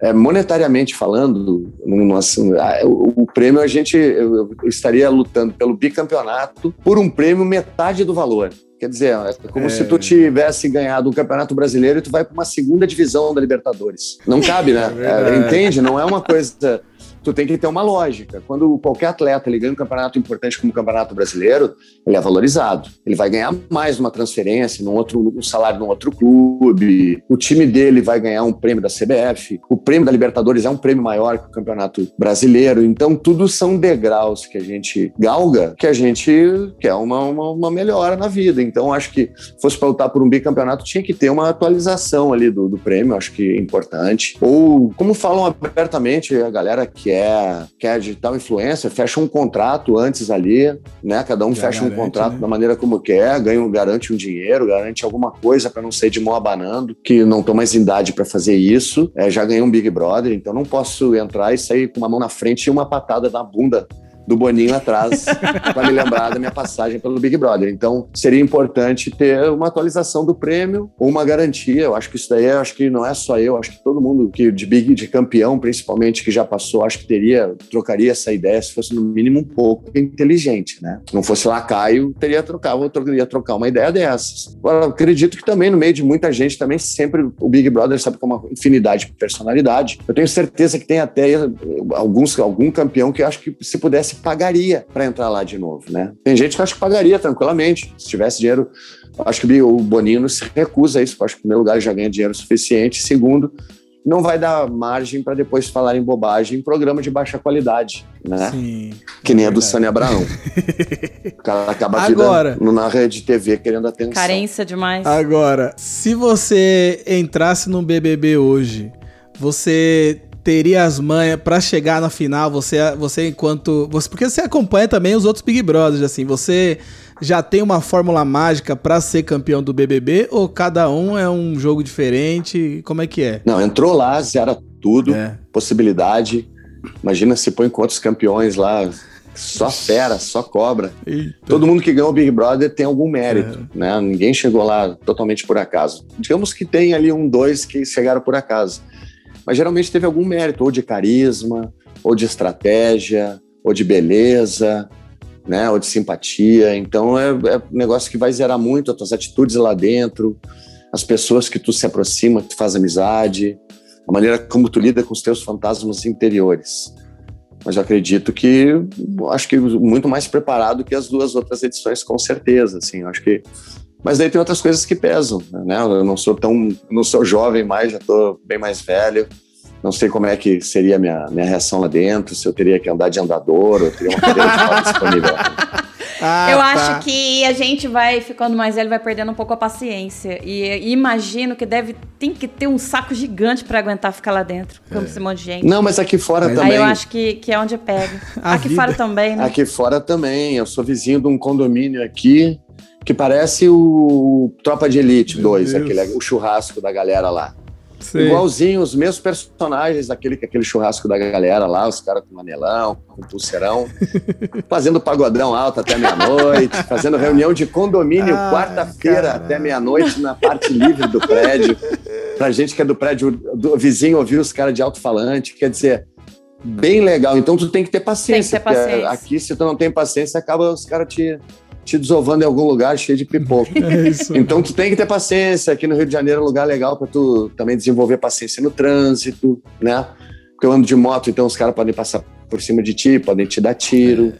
é, monetariamente falando, no, assim, o, o, prêmio a gente eu, eu estaria lutando pelo bicampeonato por um prêmio metade do valor. Quer dizer, é como é... se tu tivesse ganhado o um Campeonato Brasileiro e tu vai para uma segunda divisão da Libertadores. Não cabe, né? É, entende? Não é uma coisa tu tem que ter uma lógica. Quando qualquer atleta ele ganha um campeonato importante como o Campeonato Brasileiro, ele é valorizado. Ele vai ganhar mais uma transferência, num outro, um salário num outro clube. O time dele vai ganhar um prêmio da CBF. O prêmio da Libertadores é um prêmio maior que o Campeonato Brasileiro. Então, tudo são degraus que a gente galga, que a gente quer uma, uma, uma melhora na vida. Então, acho que fosse para lutar por um bicampeonato, tinha que ter uma atualização ali do, do prêmio, acho que é importante. Ou, como falam abertamente a galera que quer, quer digital influencer, fecha um contrato antes ali, né? Cada um Já fecha garante, um contrato né? da maneira como quer, ganha, garante um dinheiro, garante alguma coisa para não ser de mão abanando, que não tô mais em idade para fazer isso. É, já ganhei um Big Brother, então não posso entrar e sair com uma mão na frente e uma patada na bunda do Boninho atrás para me lembrar da minha passagem pelo Big Brother. Então, seria importante ter uma atualização do prêmio ou uma garantia. Eu acho que isso daí, acho que não é só eu, acho que todo mundo que de Big, de campeão, principalmente, que já passou, acho que teria, trocaria essa ideia se fosse no mínimo um pouco inteligente, né? Não fosse lá Caio, teria trocar, eu teria trocar uma ideia dessas. Agora, acredito que também no meio de muita gente também sempre o Big Brother sabe com uma infinidade de personalidade. Eu tenho certeza que tem até alguns algum campeão que acho que se pudesse se pagaria para entrar lá de novo, né? Tem gente que acha que pagaria tranquilamente. Se tivesse dinheiro, acho que o Boninho se recusa a isso. Acho que, em primeiro lugar, já ganha dinheiro suficiente. Segundo, não vai dar margem para depois falar em bobagem em programa de baixa qualidade, né? Sim. Que nem é a do. Sânia Abraão. o cara acaba Agora- na rede TV querendo atenção. Carência demais. Agora, se você entrasse no BBB hoje, você teria as manhas pra chegar na final, você você enquanto, você porque você acompanha também os outros Big Brothers assim, você já tem uma fórmula mágica pra ser campeão do BBB ou cada um é um jogo diferente? Como é que é? Não, entrou lá, zera tudo, É. possibilidade. Imagina se põe com outros campeões lá, só fera, só cobra. Eita. Todo mundo que ganhou o Big Brother tem algum mérito, É. né? Ninguém chegou lá totalmente por acaso. Digamos que tem ali um, dois que chegaram por acaso. Mas geralmente teve algum mérito, ou de carisma, ou de estratégia, ou de beleza, né? Ou de simpatia. Então é, é um negócio que vai zerar muito as tuas atitudes lá dentro, as pessoas que tu se aproxima, que tu faz amizade, a maneira como tu lida com os teus fantasmas interiores. Mas eu acredito que acho que muito mais preparado que as duas outras edições, com certeza. Assim, acho que. Mas daí tem outras coisas que pesam, né? Eu não sou tão, não sou jovem mais, já estou bem mais velho. Não sei como é que seria a minha, minha reação lá dentro, se eu teria que andar de andador, ou teria uma cadeira de roda disponível. Ah, eu tá. acho que a gente vai ficando mais velho, vai perdendo um pouco a paciência. E, e imagino que deve tem que ter um saco gigante pra aguentar ficar lá dentro, com esse monte de gente. Não, mas aqui fora Mas- também. Aí eu acho que, que é onde pega. Aqui vida. fora também, né? Aqui fora também. Eu sou vizinho de um condomínio aqui que parece o Tropa de Elite Meu 2, Deus. aquele, o churrasco da galera lá. Sei. Igualzinho, os mesmos personagens daquele, aquele churrasco da galera lá, os caras com manelão, com pulseirão, fazendo pagodão alto até meia-noite, fazendo reunião de condomínio Ah, quarta-feira até meia-noite na parte livre do prédio. Pra gente que é do prédio do vizinho ouvir os caras de alto-falante, quer dizer, bem legal. Então tu tem que ter paciência. Tem que ter porque paciência. Aqui, se tu não tem paciência, acaba os caras te, te desovando em algum lugar cheio de pipoco. É isso. Então tu tem que ter paciência. Aqui no Rio de Janeiro é um lugar legal para tu também desenvolver paciência no trânsito, né? Porque eu ando de moto, então os caras podem passar por cima de ti, podem te dar tiro.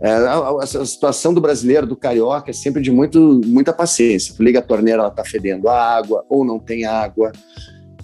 É, a, a- a situação do brasileiro, do carioca, é sempre de muito, muita paciência. Tu liga a torneira, ela tá fedendo água, ou não tem água.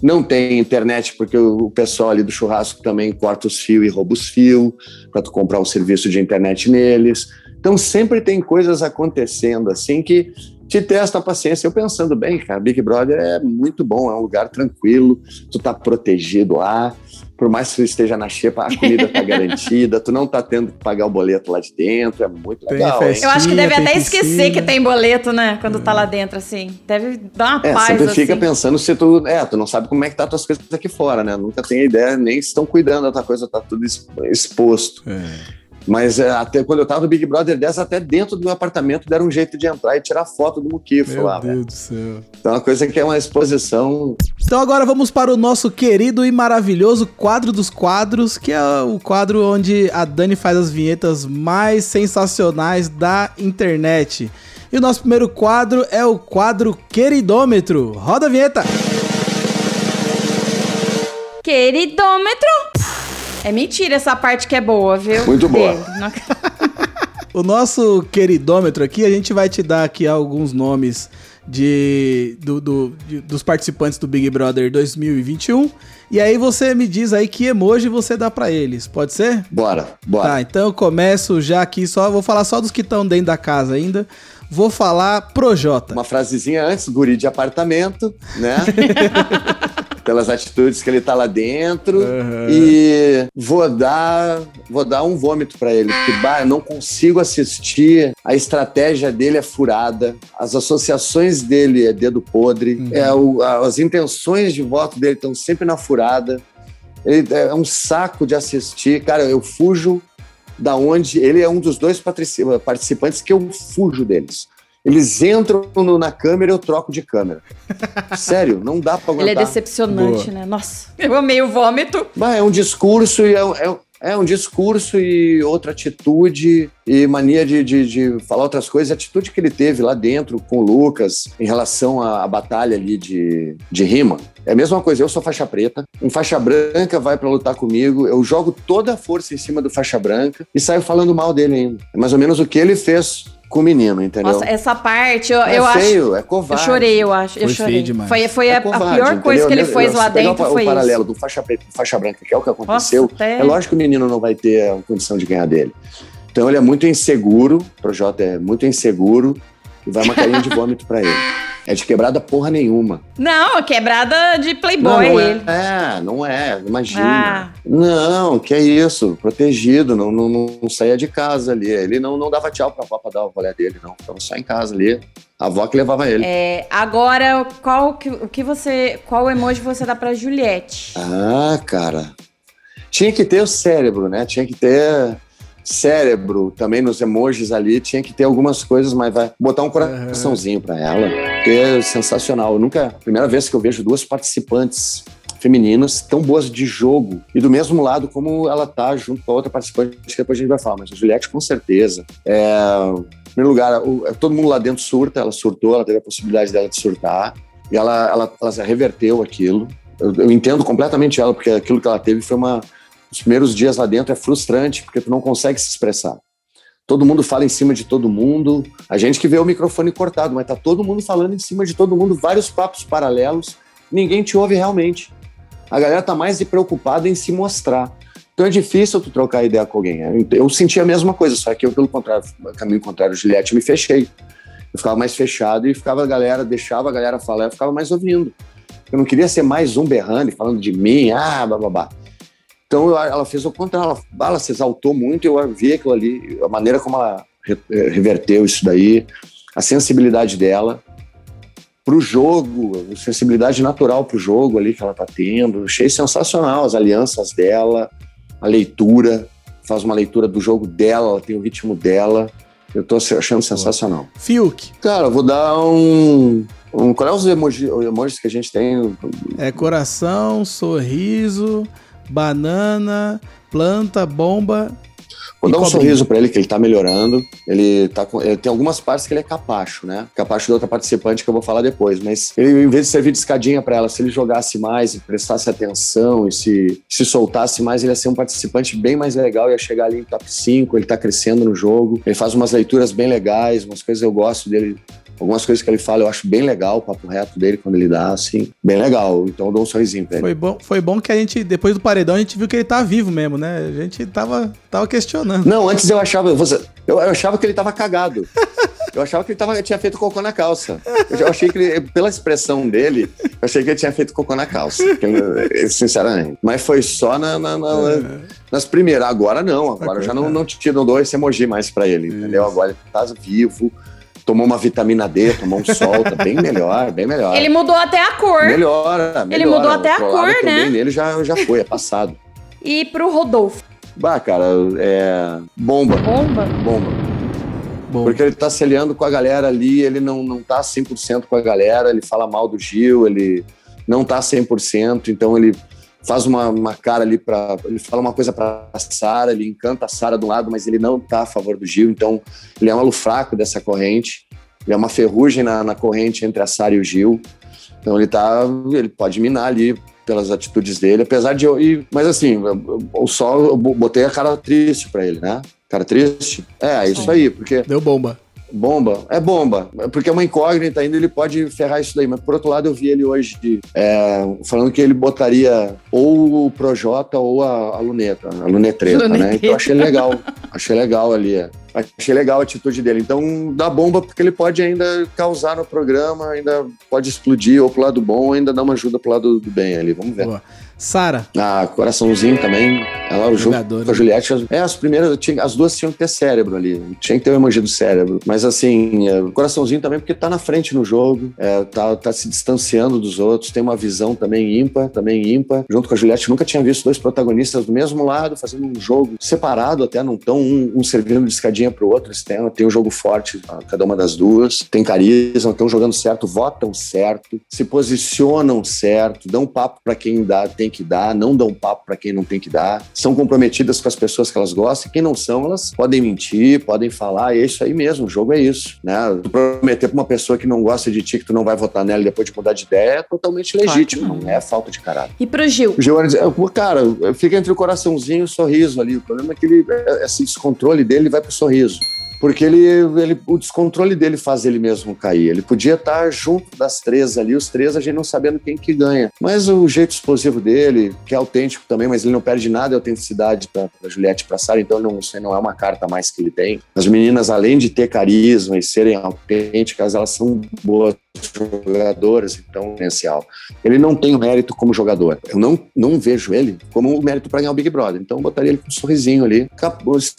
Não tem internet, porque o o pessoal ali do churrasco também corta os fios e rouba os fios para tu comprar um serviço de internet neles. Então sempre tem coisas acontecendo assim que te testa a paciência. Eu pensando bem, cara, Big Brother é muito bom, é um lugar tranquilo, tu tá protegido lá, por mais que tu esteja na xepa, a comida tá garantida, tu não tá tendo que pagar o boleto lá de dentro, é muito Tem legal. festa- Eu acho que deve até esquecer piscina. que tem boleto, né? Quando tá lá dentro, assim. Deve dar uma É, paz, sempre assim. fica pensando se tu. É, tu não sabe como é que tá as tuas coisas aqui fora, né? Nunca tem ideia, nem se estão cuidando da tua coisa, tá tudo ex- exposto. É. Mas é, até quando eu tava no Big Brother 10, até dentro do meu apartamento deram um jeito de entrar e tirar foto do Muquifo Meu lá, velho. Deus do céu. Então é uma coisa que é uma exposição. Então agora vamos para o nosso querido e maravilhoso quadro dos quadros, que é o quadro onde a Dani faz as vinhetas mais sensacionais da internet. E o nosso primeiro quadro é o quadro Queridômetro. Roda a vinheta! Queridômetro! É mentira essa parte que é boa, viu? Muito boa. O nosso queridômetro aqui, a gente vai te dar aqui alguns nomes de, do- do- de- dos participantes do Big Brother 2021. E aí você me diz aí que emoji você dá pra eles, pode ser? Bora, bora. Tá, então eu começo já aqui só, vou falar só dos que estão dentro da casa ainda. Vou falar Projota. Uma frasezinha antes, guri de apartamento, né? Pelas atitudes que ele tá lá dentro. Aham. E vou dar, vou dar um vômito pra ele, porque bah, eu não consigo assistir. A estratégia dele é furada, as associações dele é dedo podre, Uhum. é o- as intenções de voto dele estão sempre na furada. Ele é um saco de assistir. Cara, eu fujo da onde. Ele é um dos dois participantes que eu fujo deles. Eles entram no- na câmera, eu troco de câmera. Sério, não dá pra Ele é aguentar. decepcionante, Boa. né? Nossa, eu amei o vômito. Bah, é um discurso e é, um- é É um discurso e outra atitude e mania de, de, de, falar outras coisas. A atitude que ele teve lá dentro com o Lucas em relação à, à batalha ali de, de rima. É a mesma coisa, eu sou faixa preta, um faixa branca vai para lutar comigo, eu jogo toda a força em cima do faixa branca e saio falando mal dele ainda. É mais ou menos o que ele fez com o menino, entendeu? Nossa, essa parte eu, é eu feio, acho. é covarde. Eu chorei, eu acho. Foi eu chorei. feio demais. Foi, foi É a, covarde, a pior coisa entendeu? que ele Se fez lá dentro o, foi o isso. paralelo do faixa preta e faixa branca, que é o que aconteceu, Nossa, até- é lógico que o menino não vai ter a condição de ganhar dele. Então ele é muito inseguro, o Projota é muito inseguro e vai uma carinha de vômito pra ele. É de quebrada porra nenhuma. Não, quebrada de Não, playboy não ele. é, é, não é, imagina. Ah. Não, que é isso, protegido, não, não, não saía de casa ali. Ele não, não dava tchau pra avó pra dar o rolê dele, não. Ficava só em casa ali. A avó que levava ele. É, agora, qual que, o que você. Qual emoji você dá pra Juliette? Ah, cara. Tinha que ter o cérebro, né? Tinha que ter cérebro também nos emojis ali. Tinha que ter algumas coisas, mas vai botar um coraçãozinho pra ela. Porque é sensacional. Eu nunca. Primeira vez que eu vejo duas participantes femininas tão boas de jogo e do mesmo lado como ela tá junto com a outra participante que depois a gente vai falar, mas a Juliette com certeza. É, em primeiro lugar, o- todo mundo lá dentro surta, ela surtou, ela teve a possibilidade dela de surtar e ela, ela, ela reverteu aquilo. Eu, eu entendo completamente ela, porque aquilo que ela teve foi uma. Os primeiros dias lá dentro é frustrante, porque tu não consegue se expressar. Todo mundo fala em cima de todo mundo. A gente que vê o microfone cortado, mas tá todo mundo falando em cima de todo mundo, vários papos paralelos. Ninguém te ouve realmente. A galera tá mais preocupada em se mostrar. Então é difícil tu trocar ideia com alguém. Eu, eu senti a mesma coisa, só que eu, pelo contrário, caminho contrário, Juliette, me fechei. Eu ficava mais fechado e ficava a galera, deixava a galera falar, eu ficava mais ouvindo. Eu não queria ser mais um berrando, falando de mim, ah, bababá. Então ela fez o contrário, ela, ela se exaltou muito, eu vi aquilo ali, a maneira como ela eh, reverteu isso daí, a sensibilidade dela pro jogo, a sensibilidade natural pro jogo ali que ela tá tendo. Achei sensacional as alianças dela, a leitura, faz uma leitura do jogo dela, ela tem o ritmo dela. Eu tô achando sensacional. Fiuk. Cara, eu vou dar um. um qual é os emoji, os emojis que a gente tem? É coração, sorriso, banana, planta, bomba. Vou dar um cobrinha. sorriso pra ele, que ele tá melhorando. Ele tá com, ele tem algumas partes que ele é capacho, né? Capacho da outra participante que eu vou falar depois. Mas ele, em vez de servir de escadinha pra ela, se ele jogasse mais e prestasse atenção e se, se soltasse mais, ele ia ser um participante bem mais legal, ia chegar ali em top 5, ele tá crescendo no jogo. Ele faz umas leituras bem legais, umas coisas eu gosto dele. Algumas coisas que ele fala eu acho bem legal, o papo reto dele quando ele dá, assim, bem legal. Então eu dou um sorrisinho pra ele. Foi bom, foi bom que a gente, depois do paredão, a gente viu que ele tá vivo mesmo, né? A gente tava, tava questionando. Não, antes eu achava. você- Eu, eu achava que ele tava cagado. Eu achava que ele tava, tinha feito cocô na calça. Eu achei que ele, pela expressão dele, eu achei que ele tinha feito cocô na calça. ele- sinceramente. Mas foi só na, na- na- nas primeiras. Agora não. Agora eu já não, não, te, não dou esse emoji mais pra ele, entendeu? Agora ele tá vivo, tomou uma vitamina D, tomou um sol, tá bem melhor, bem melhor. Ele mudou até a cor. Melhora, melhora. Ele mudou até a cor, né? nele já, já foi, é passado. E pro Rodolfo. Bah, cara, é. Bomba, Bomba? bomba. Bom, Porque ele tá se aliando com a galera ali, ele não, não tá 100% com a galera, ele fala mal do Gil, ele não tá 100%, então ele faz uma, uma cara ali para ele fala uma coisa pra Sara, ele encanta a Sara de um lado, mas ele não tá a favor do Gil, então ele é um alo fraco dessa corrente, ele é uma ferrugem na, na corrente entre a Sara e o Gil. Então ele tá, ele pode minar ali pelas atitudes dele, apesar de eu, e, mas assim, eu, eu só eu botei a cara triste pra ele, né? Cara triste? É, é isso aí, porque deu bomba. Bomba? É bomba. Porque é uma incógnita ainda, ele pode ferrar isso daí. Mas por outro lado, eu vi ele hoje é, falando que ele botaria ou o Projota ou a, a Luneta, a Lunetreta, né? Então achei legal. achei legal ali. é. Achei legal a atitude dele. Então dá bomba porque ele pode ainda causar no programa, ainda pode explodir ou pro lado bom, ou ainda dar uma ajuda pro lado do bem ali. Vamos ver. Boa. Sara, Ah, coraçãozinho também. Ela junto Jogadora. com a Juliette. É, as primeiras, tinha- as duas tinham que ter cérebro ali. Tinha que ter o emoji do cérebro. Mas assim, é, coraçãozinho também, porque tá na frente no jogo, é, tá, tá se distanciando dos outros, tem uma visão também ímpar, também ímpar. Junto com a Juliette, nunca tinha visto dois protagonistas do mesmo lado, fazendo um jogo separado, até não tão um, um servindo de escadinha pro outro. Eles têm, tem um jogo forte, cada uma das duas. Tem carisma, estão jogando certo, votam certo, se posicionam certo, dão papo pra quem dá, tem que dar, não dão papo pra quem não tem que dar. são comprometidas com as pessoas que elas gostam, e quem não são, elas podem mentir, podem falar, e é isso aí mesmo, o jogo é isso, né? Tu prometer pra uma pessoa que não gosta de ti, que tu não vai votar nela depois de mudar de ideia, é totalmente legítimo, Claro não é falta de caráter. E pro Gil? O "Pô, cara, fica entre o coraçãozinho e o sorriso ali. O problema é que ele, esse descontrole dele vai pro sorriso. Porque ele, ele, o descontrole dele faz ele mesmo cair. Ele podia estar junto das três ali, os três a gente não sabendo quem que ganha. Mas o jeito explosivo dele, que é autêntico também, mas ele não perde nada de autenticidade para Juliette pra Sarah, então não, isso não é uma carta mais que ele tem. As meninas, além de ter carisma e serem autênticas, elas são boas jogadoras, então potencial. Ele não tem o mérito como jogador. Eu não, não vejo ele como um mérito para ganhar o Big Brother. Então eu botaria ele com um sorrisinho ali.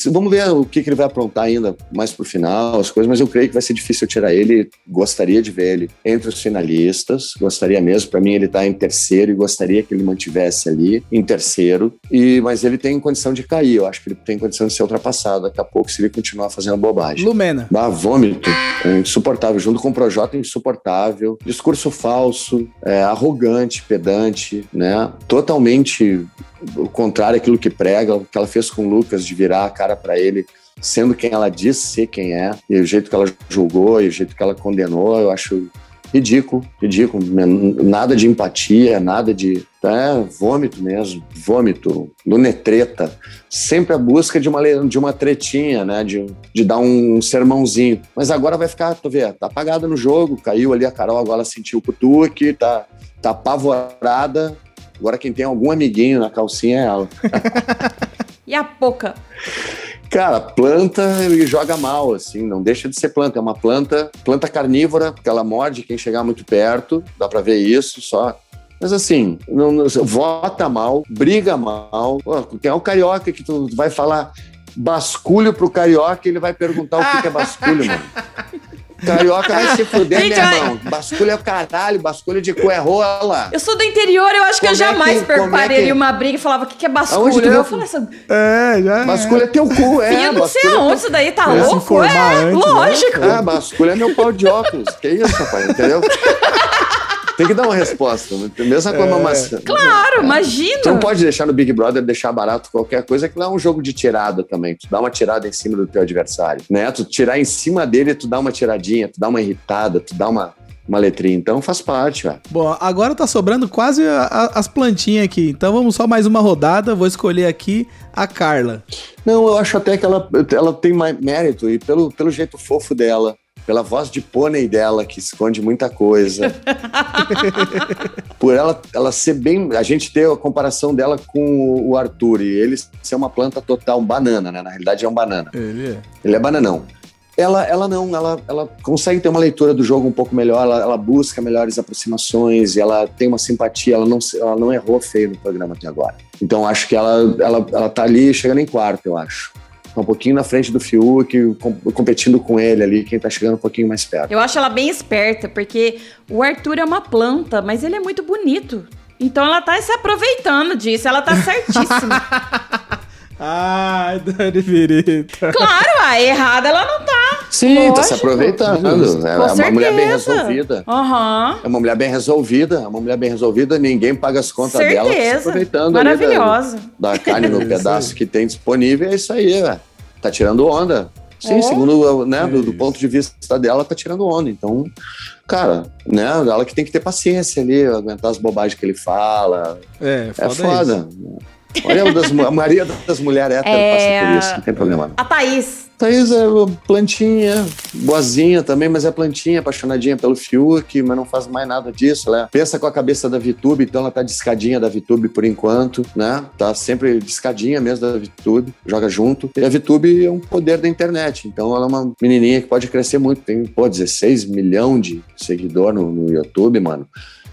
Vamos ver o que, que ele vai aprontar ainda mais pro final, as coisas, mas eu creio que vai ser difícil tirar ele. Gostaria de ver ele entre os finalistas, gostaria mesmo. Para mim, ele tá em terceiro e gostaria que ele mantivesse ali em terceiro. E, mas ele tem condição de cair. Eu acho que ele tem condição de ser ultrapassado daqui a pouco se ele continuar fazendo bobagem. Lumena. Dá vômito, é insuportável. Junto com o Projota, é insuportável. Discurso falso, é, arrogante, pedante, né? Totalmente o contrário daquilo que prega, o que ela fez com o Lucas, de virar a cara para ele, sendo quem ela diz ser quem é, e o jeito que ela julgou, e o jeito que ela condenou, eu acho ridículo, ridículo. Nada de empatia, nada de. É, vômito mesmo, vômito, lunetreta. Sempre a busca de uma, de uma tretinha, né? De, de dar um sermãozinho. Mas agora vai ficar, tu vê, tá apagada no jogo, caiu ali a Carol, agora sentiu o cutuque, tá, tá apavorada. Agora quem tem algum amiguinho na calcinha é ela. E a Poca? Cara, planta ele joga mal, assim, não deixa de ser planta. É uma planta, planta carnívora, porque ela morde quem chegar muito perto, dá pra ver isso só. Mas assim, não, não- vota mal, briga mal. Pô, é o carioca que tu vai falar basculho pro carioca ele vai perguntar o que, que é basculho, mano. Carioca vai se fuder, Gente, meu ai. irmão. Basculho é o caralho, basculho de cu é rola. Eu sou do interior, eu acho que Como eu é jamais que- como é prepararia que- uma briga e falava o que, que é tu Eu viu- falei assim, É, já. Basculho é teu cu, é. filho, não sei é aonde isso daí tá louco. informar É, antes, né? lógico. Ah, basculho é meu pau de óculos. Que isso, rapaz, entendeu? Tem que dar uma resposta. Mesma com a maçã. Claro, imagina. Tu não pode deixar no Big Brother deixar barato qualquer coisa, que não é um jogo de tirada também. Tu dá uma tirada em cima do teu adversário, né? Tu tirar em cima dele, tu dá uma tiradinha, tu dá uma irritada, tu dá uma, uma letrinha. Então faz parte, velho. Bom, agora tá sobrando quase a- a- as plantinhas aqui. Então vamos só mais uma rodada. Vou escolher aqui a Carla. Não, eu acho até que ela, ela tem mais mérito e pelo, pelo jeito fofo dela, pela voz de pônei dela, que esconde muita coisa. Por ela, ela ser bem. A gente ter a comparação dela com o Arthur e ele ser uma planta total, um banana, né? Na realidade é um banana. Ele é. Ele é bananão. Ela, ela não, ela, ela consegue ter uma leitura do jogo um pouco melhor, ela, ela busca melhores aproximações, ela tem uma simpatia, ela não, ela não errou feio no programa até agora. Então acho que ela, ela, ela tá ali chegando em quarto, eu acho. Um pouquinho na frente do Fiuk, com- competindo com ele ali, quem tá chegando um pouquinho mais perto. Eu acho ela bem esperta, porque o Arthur é uma planta, mas ele é muito bonito. Então ela tá se aproveitando disso, ela tá certíssima. Ai, Dani Virita. claro, a errada ela não tá. Sim, tá se Lógico. aproveitando. É Com uma mulher bem certeza. resolvida. Aham. É uma mulher bem resolvida, é uma mulher bem resolvida, ninguém paga as contas dela, tá se Certeza. aproveitando ali da- Maravilhosa. da carne no Isso pedaço que tem disponível, é isso aí, velho. Tá tirando onda. Sim, É. segundo né, do, do isso. ponto de vista dela, tá tirando onda. Então, cara, né, ela que tem que ter paciência ali, aguentar as bobagens que ele fala. É, É foda, foda. Olha, das a maioria das mulheres héteras É. passa por isso, não tem problema. não. A Thaís. Thaís é plantinha, boazinha também, mas é plantinha, apaixonadinha pelo Fiuk, mas não faz mais nada disso, né? Pensa com a cabeça da Vitube, então ela tá discadinha da Vitube por enquanto, né? Tá sempre discadinha mesmo da Vitube, joga junto. E a Vitube é um poder da internet, então ela é uma menininha que pode crescer muito, tem, pô, 16 milhões de seguidor no, no YouTube, mano.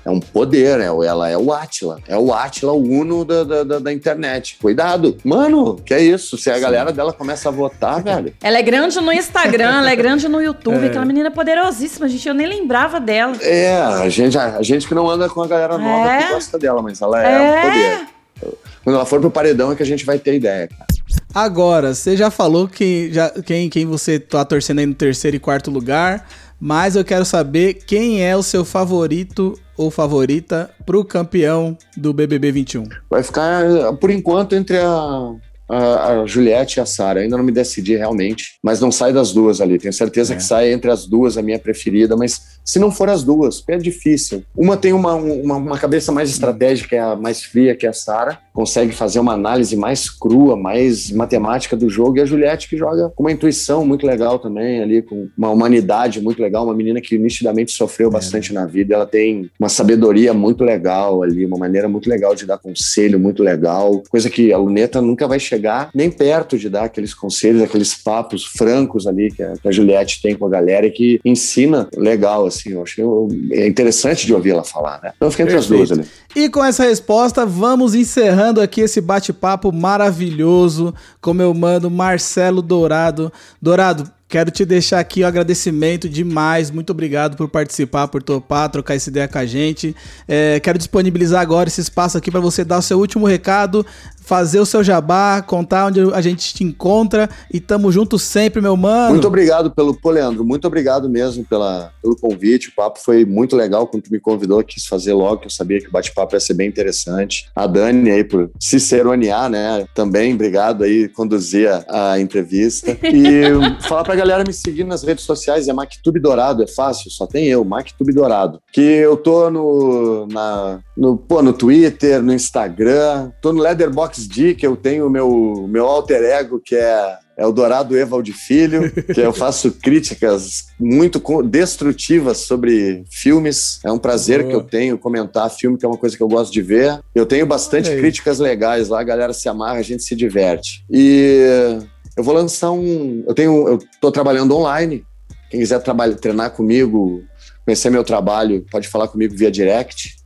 É um poder, é, ela é o Atila. É o Atila, o Uno da, da, da- internet. Cuidado. Mano, que é isso? Se a galera dela começa a votar, velho. Ela é grande no Instagram, ela é grande no YouTube. É. Aquela menina poderosíssima, gente. Eu nem lembrava dela. É, a gente, a, gente que não anda com a galera nova É. que gosta dela, mas ela é, um É. poder. Quando ela for pro paredão é que a gente vai ter ideia, cara. Agora, você já falou que já, quem, quem você tá torcendo aí no terceiro e quarto lugar, mas eu quero saber quem é o seu favorito ou favorita pro campeão do BBB 21. Vai ficar, por enquanto, entre a, a, a Juliette e a Sara. Ainda não me decidi realmente, mas não sai das duas ali. Tenho certeza é. que sai entre as duas a minha preferida, mas se não for as duas, é difícil. Uma tem uma, uma, uma cabeça mais estratégica, é a mais fria, que é a Sara, consegue fazer uma análise mais crua, mais matemática do jogo, e a Juliette que joga com uma intuição muito legal também, ali, com uma humanidade muito legal, uma menina que nitidamente sofreu é. bastante na vida, ela tem uma sabedoria muito legal ali, uma maneira muito legal de dar conselho, muito legal, coisa que a Luneta nunca vai chegar nem perto de dar aqueles conselhos, aqueles papos francos ali que a, que a Juliette tem com a galera e que ensina legal, assim, assim, eu achei é interessante de ouvir ela falar, né? Então eu fiquei entre Perfeito. as duas ali. E com essa resposta, vamos encerrando aqui esse bate-papo maravilhoso com meu mano Marcelo Dourado. Dourado, Quero te deixar aqui o um agradecimento demais. Muito obrigado por participar, por topar, trocar essa ideia com a gente. É, quero disponibilizar agora esse espaço aqui para você dar o seu último recado, fazer o seu jabá, contar onde a gente te encontra e tamo junto sempre, meu mano. Muito obrigado pelo, pô, Leandro, muito obrigado mesmo pela, pelo convite. O papo foi muito legal quando tu me convidou, quis fazer logo, que eu sabia que o bate-papo ia ser bem interessante. A Dani aí por ciceronear, né? Também, obrigado aí, conduzir a, a entrevista. E falar pra galera me seguir nas redes sociais, é MacTube Dourado, é fácil, só tem eu, MacTube Dourado. Que eu tô no, na, no, pô, no Twitter, no Instagram, tô no Leatherbox D, que eu tenho o meu, meu alter ego, que é é o Dourado Evald Filho, que eu faço críticas muito destrutivas sobre filmes. É um prazer Boa. que eu tenho comentar filme, que é uma coisa que eu gosto de ver. Eu tenho bastante críticas legais lá, a galera se amarra, a gente se diverte. E eu vou lançar um. Eu tenho. Eu tô trabalhando online. Quem quiser trabalhar, treinar comigo, conhecer meu trabalho, pode falar comigo via direct,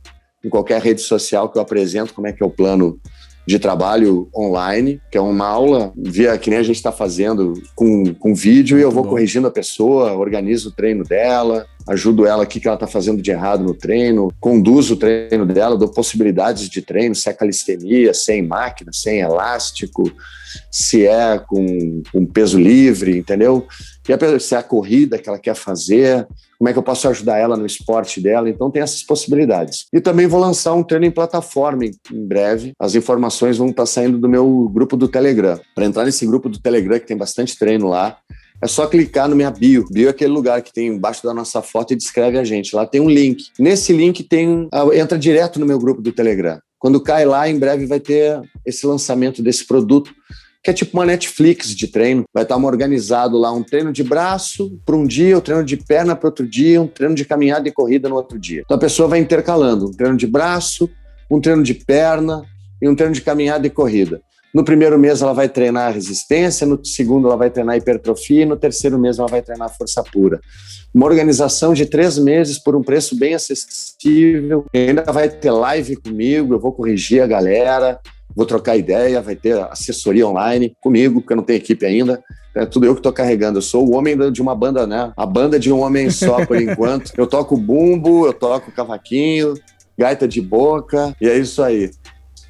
em qualquer rede social que eu apresento como é que é o plano de trabalho online, que é uma aula via que nem a gente está fazendo com, com vídeo, e eu vou corrigindo a pessoa, organizo o treino dela, ajudo ela o que ela está fazendo de errado no treino, conduzo o treino dela, dou possibilidades de treino, se é calistenia, sem máquina, sem elástico, se é com, com peso livre, entendeu? E a, se é a corrida que ela quer fazer, como é que eu posso ajudar ela no esporte dela. Então, tem essas possibilidades. E também vou lançar um treino em plataforma em, em breve. As informações vão estar saindo do meu grupo do Telegram. Para entrar nesse grupo do Telegram, que tem bastante treino lá, é só clicar no minha bio. Bio é aquele lugar que tem embaixo da nossa foto e descreve a gente. Lá tem um link. Nesse link tem ah, entra direto no meu grupo do Telegram. Quando cai lá, em breve vai ter esse lançamento desse produto que é tipo uma Netflix de treino. Vai estar organizado lá um treino de braço para um dia, um treino de perna para outro dia, um treino de caminhada e corrida no outro dia. Então a pessoa vai intercalando um treino de braço, um treino de perna e um treino de caminhada e corrida. No primeiro mês ela vai treinar resistência, no segundo ela vai treinar hipertrofia e no terceiro mês ela vai treinar força pura. Uma organização de três meses por um preço bem acessível. Ainda vai ter live comigo, eu vou corrigir a galera, vou trocar ideia, vai ter assessoria online comigo, porque eu não tenho equipe ainda. É tudo eu que estou carregando. Eu sou o homem de uma banda, né? A banda de um homem só, por enquanto. Eu toco bumbo, eu toco cavaquinho, gaita de boca, e é isso aí.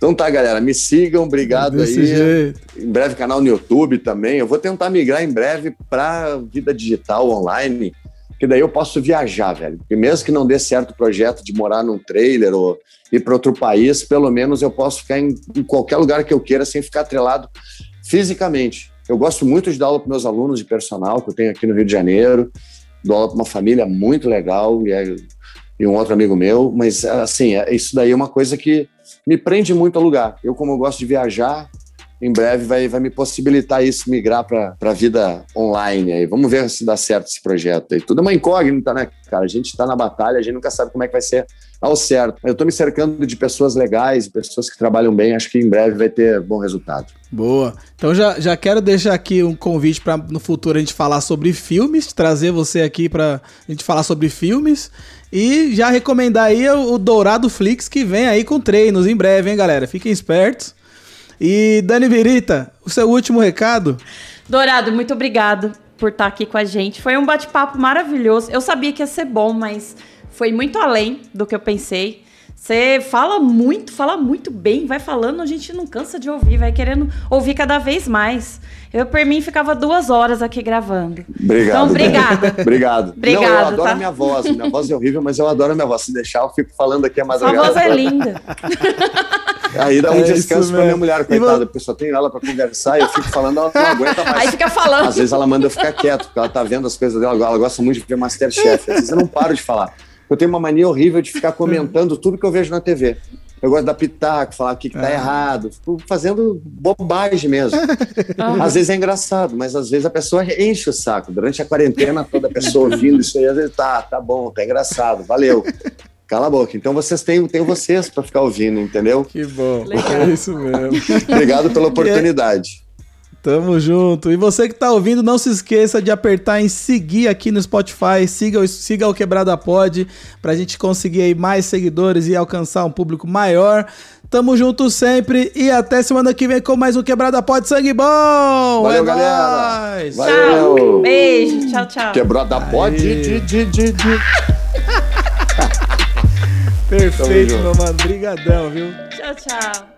Então tá, galera, me sigam, obrigado Desse aí. Jeito. Em breve canal no YouTube também. Eu vou tentar migrar em breve para vida digital online, que daí eu posso viajar, velho. Porque mesmo que não dê certo o projeto de morar num trailer ou ir para outro país, pelo menos eu posso ficar em, em, qualquer lugar que eu queira sem ficar atrelado fisicamente. Eu gosto muito de dar aula para meus alunos de personal que eu tenho aqui no Rio de Janeiro. Dou aula para uma família muito legal e, é, e um outro amigo meu, mas assim, é, isso daí é uma coisa que me prende muito ao lugar. Eu, como eu gosto de viajar, em breve vai, vai me possibilitar isso, migrar para a vida online aí. Vamos ver se dá certo esse projeto aí. Tudo é uma incógnita, né, cara? A gente está na batalha, a gente nunca sabe como é que vai ser ao certo. Eu estou me cercando de pessoas legais, pessoas que trabalham bem, acho que em breve vai ter bom resultado. Boa. Então já, já quero deixar aqui um convite para no futuro a gente falar sobre filmes, trazer você aqui para a gente falar sobre filmes. E já recomendar aí o, Dourado Flix que vem aí com treinos em breve, hein, galera? Fiquem espertos. E Dani Virita, o seu último recado? Dourado, muito obrigado por estar aqui com a gente. Foi um bate-papo maravilhoso. Eu sabia que ia ser bom, mas foi muito além do que eu pensei. Você fala muito, fala muito bem, vai falando, a gente não cansa de ouvir, vai querendo ouvir cada vez mais. Eu, por mim, ficava duas horas aqui gravando. Obrigado. Então, obrigada. Obrigado. Obrigado, Não, eu adoro tá? a minha voz. Minha voz é horrível, mas eu adoro a minha voz. Se deixar, eu fico falando aqui a Sua madrugada. voz é linda. Aí dá um É descanso pra minha mulher, coitada, porque eu só tenho ela pra conversar e eu fico falando, ela não aguenta mais. Aí fica falando. Às vezes ela manda eu ficar quieto, porque ela tá vendo as coisas dela, ela gosta muito de ver Masterchef. Às vezes eu não paro de falar. Eu tenho uma mania horrível de ficar comentando tudo que eu vejo na TV. Eu gosto da pitaco, falar o que, que tá errado, fico fazendo bobagem mesmo. Às vezes é engraçado, mas às vezes a pessoa enche o saco. Durante a quarentena, toda a pessoa ouvindo isso aí, às vezes tá, tá bom, tá engraçado, valeu. Cala a boca. Então vocês têm, têm vocês para ficar ouvindo, entendeu? Que bom. Legal. É isso mesmo. Obrigado pela oportunidade. Tamo junto. E você que tá ouvindo, não se esqueça de apertar em seguir aqui no Spotify. Siga, o- siga o Quebrada Pod pra gente conseguir aí mais seguidores e alcançar um público maior. Tamo junto sempre e até semana que vem com mais um Quebrada Pod Sangue Bom. Valeu, é galera. nóis. Valeu. Tchau. Beijo. Tchau, tchau. Quebrou da pode. Aí. de- de- de- de- Perfeito, meu mano. Brigadão, viu? Tchau, tchau.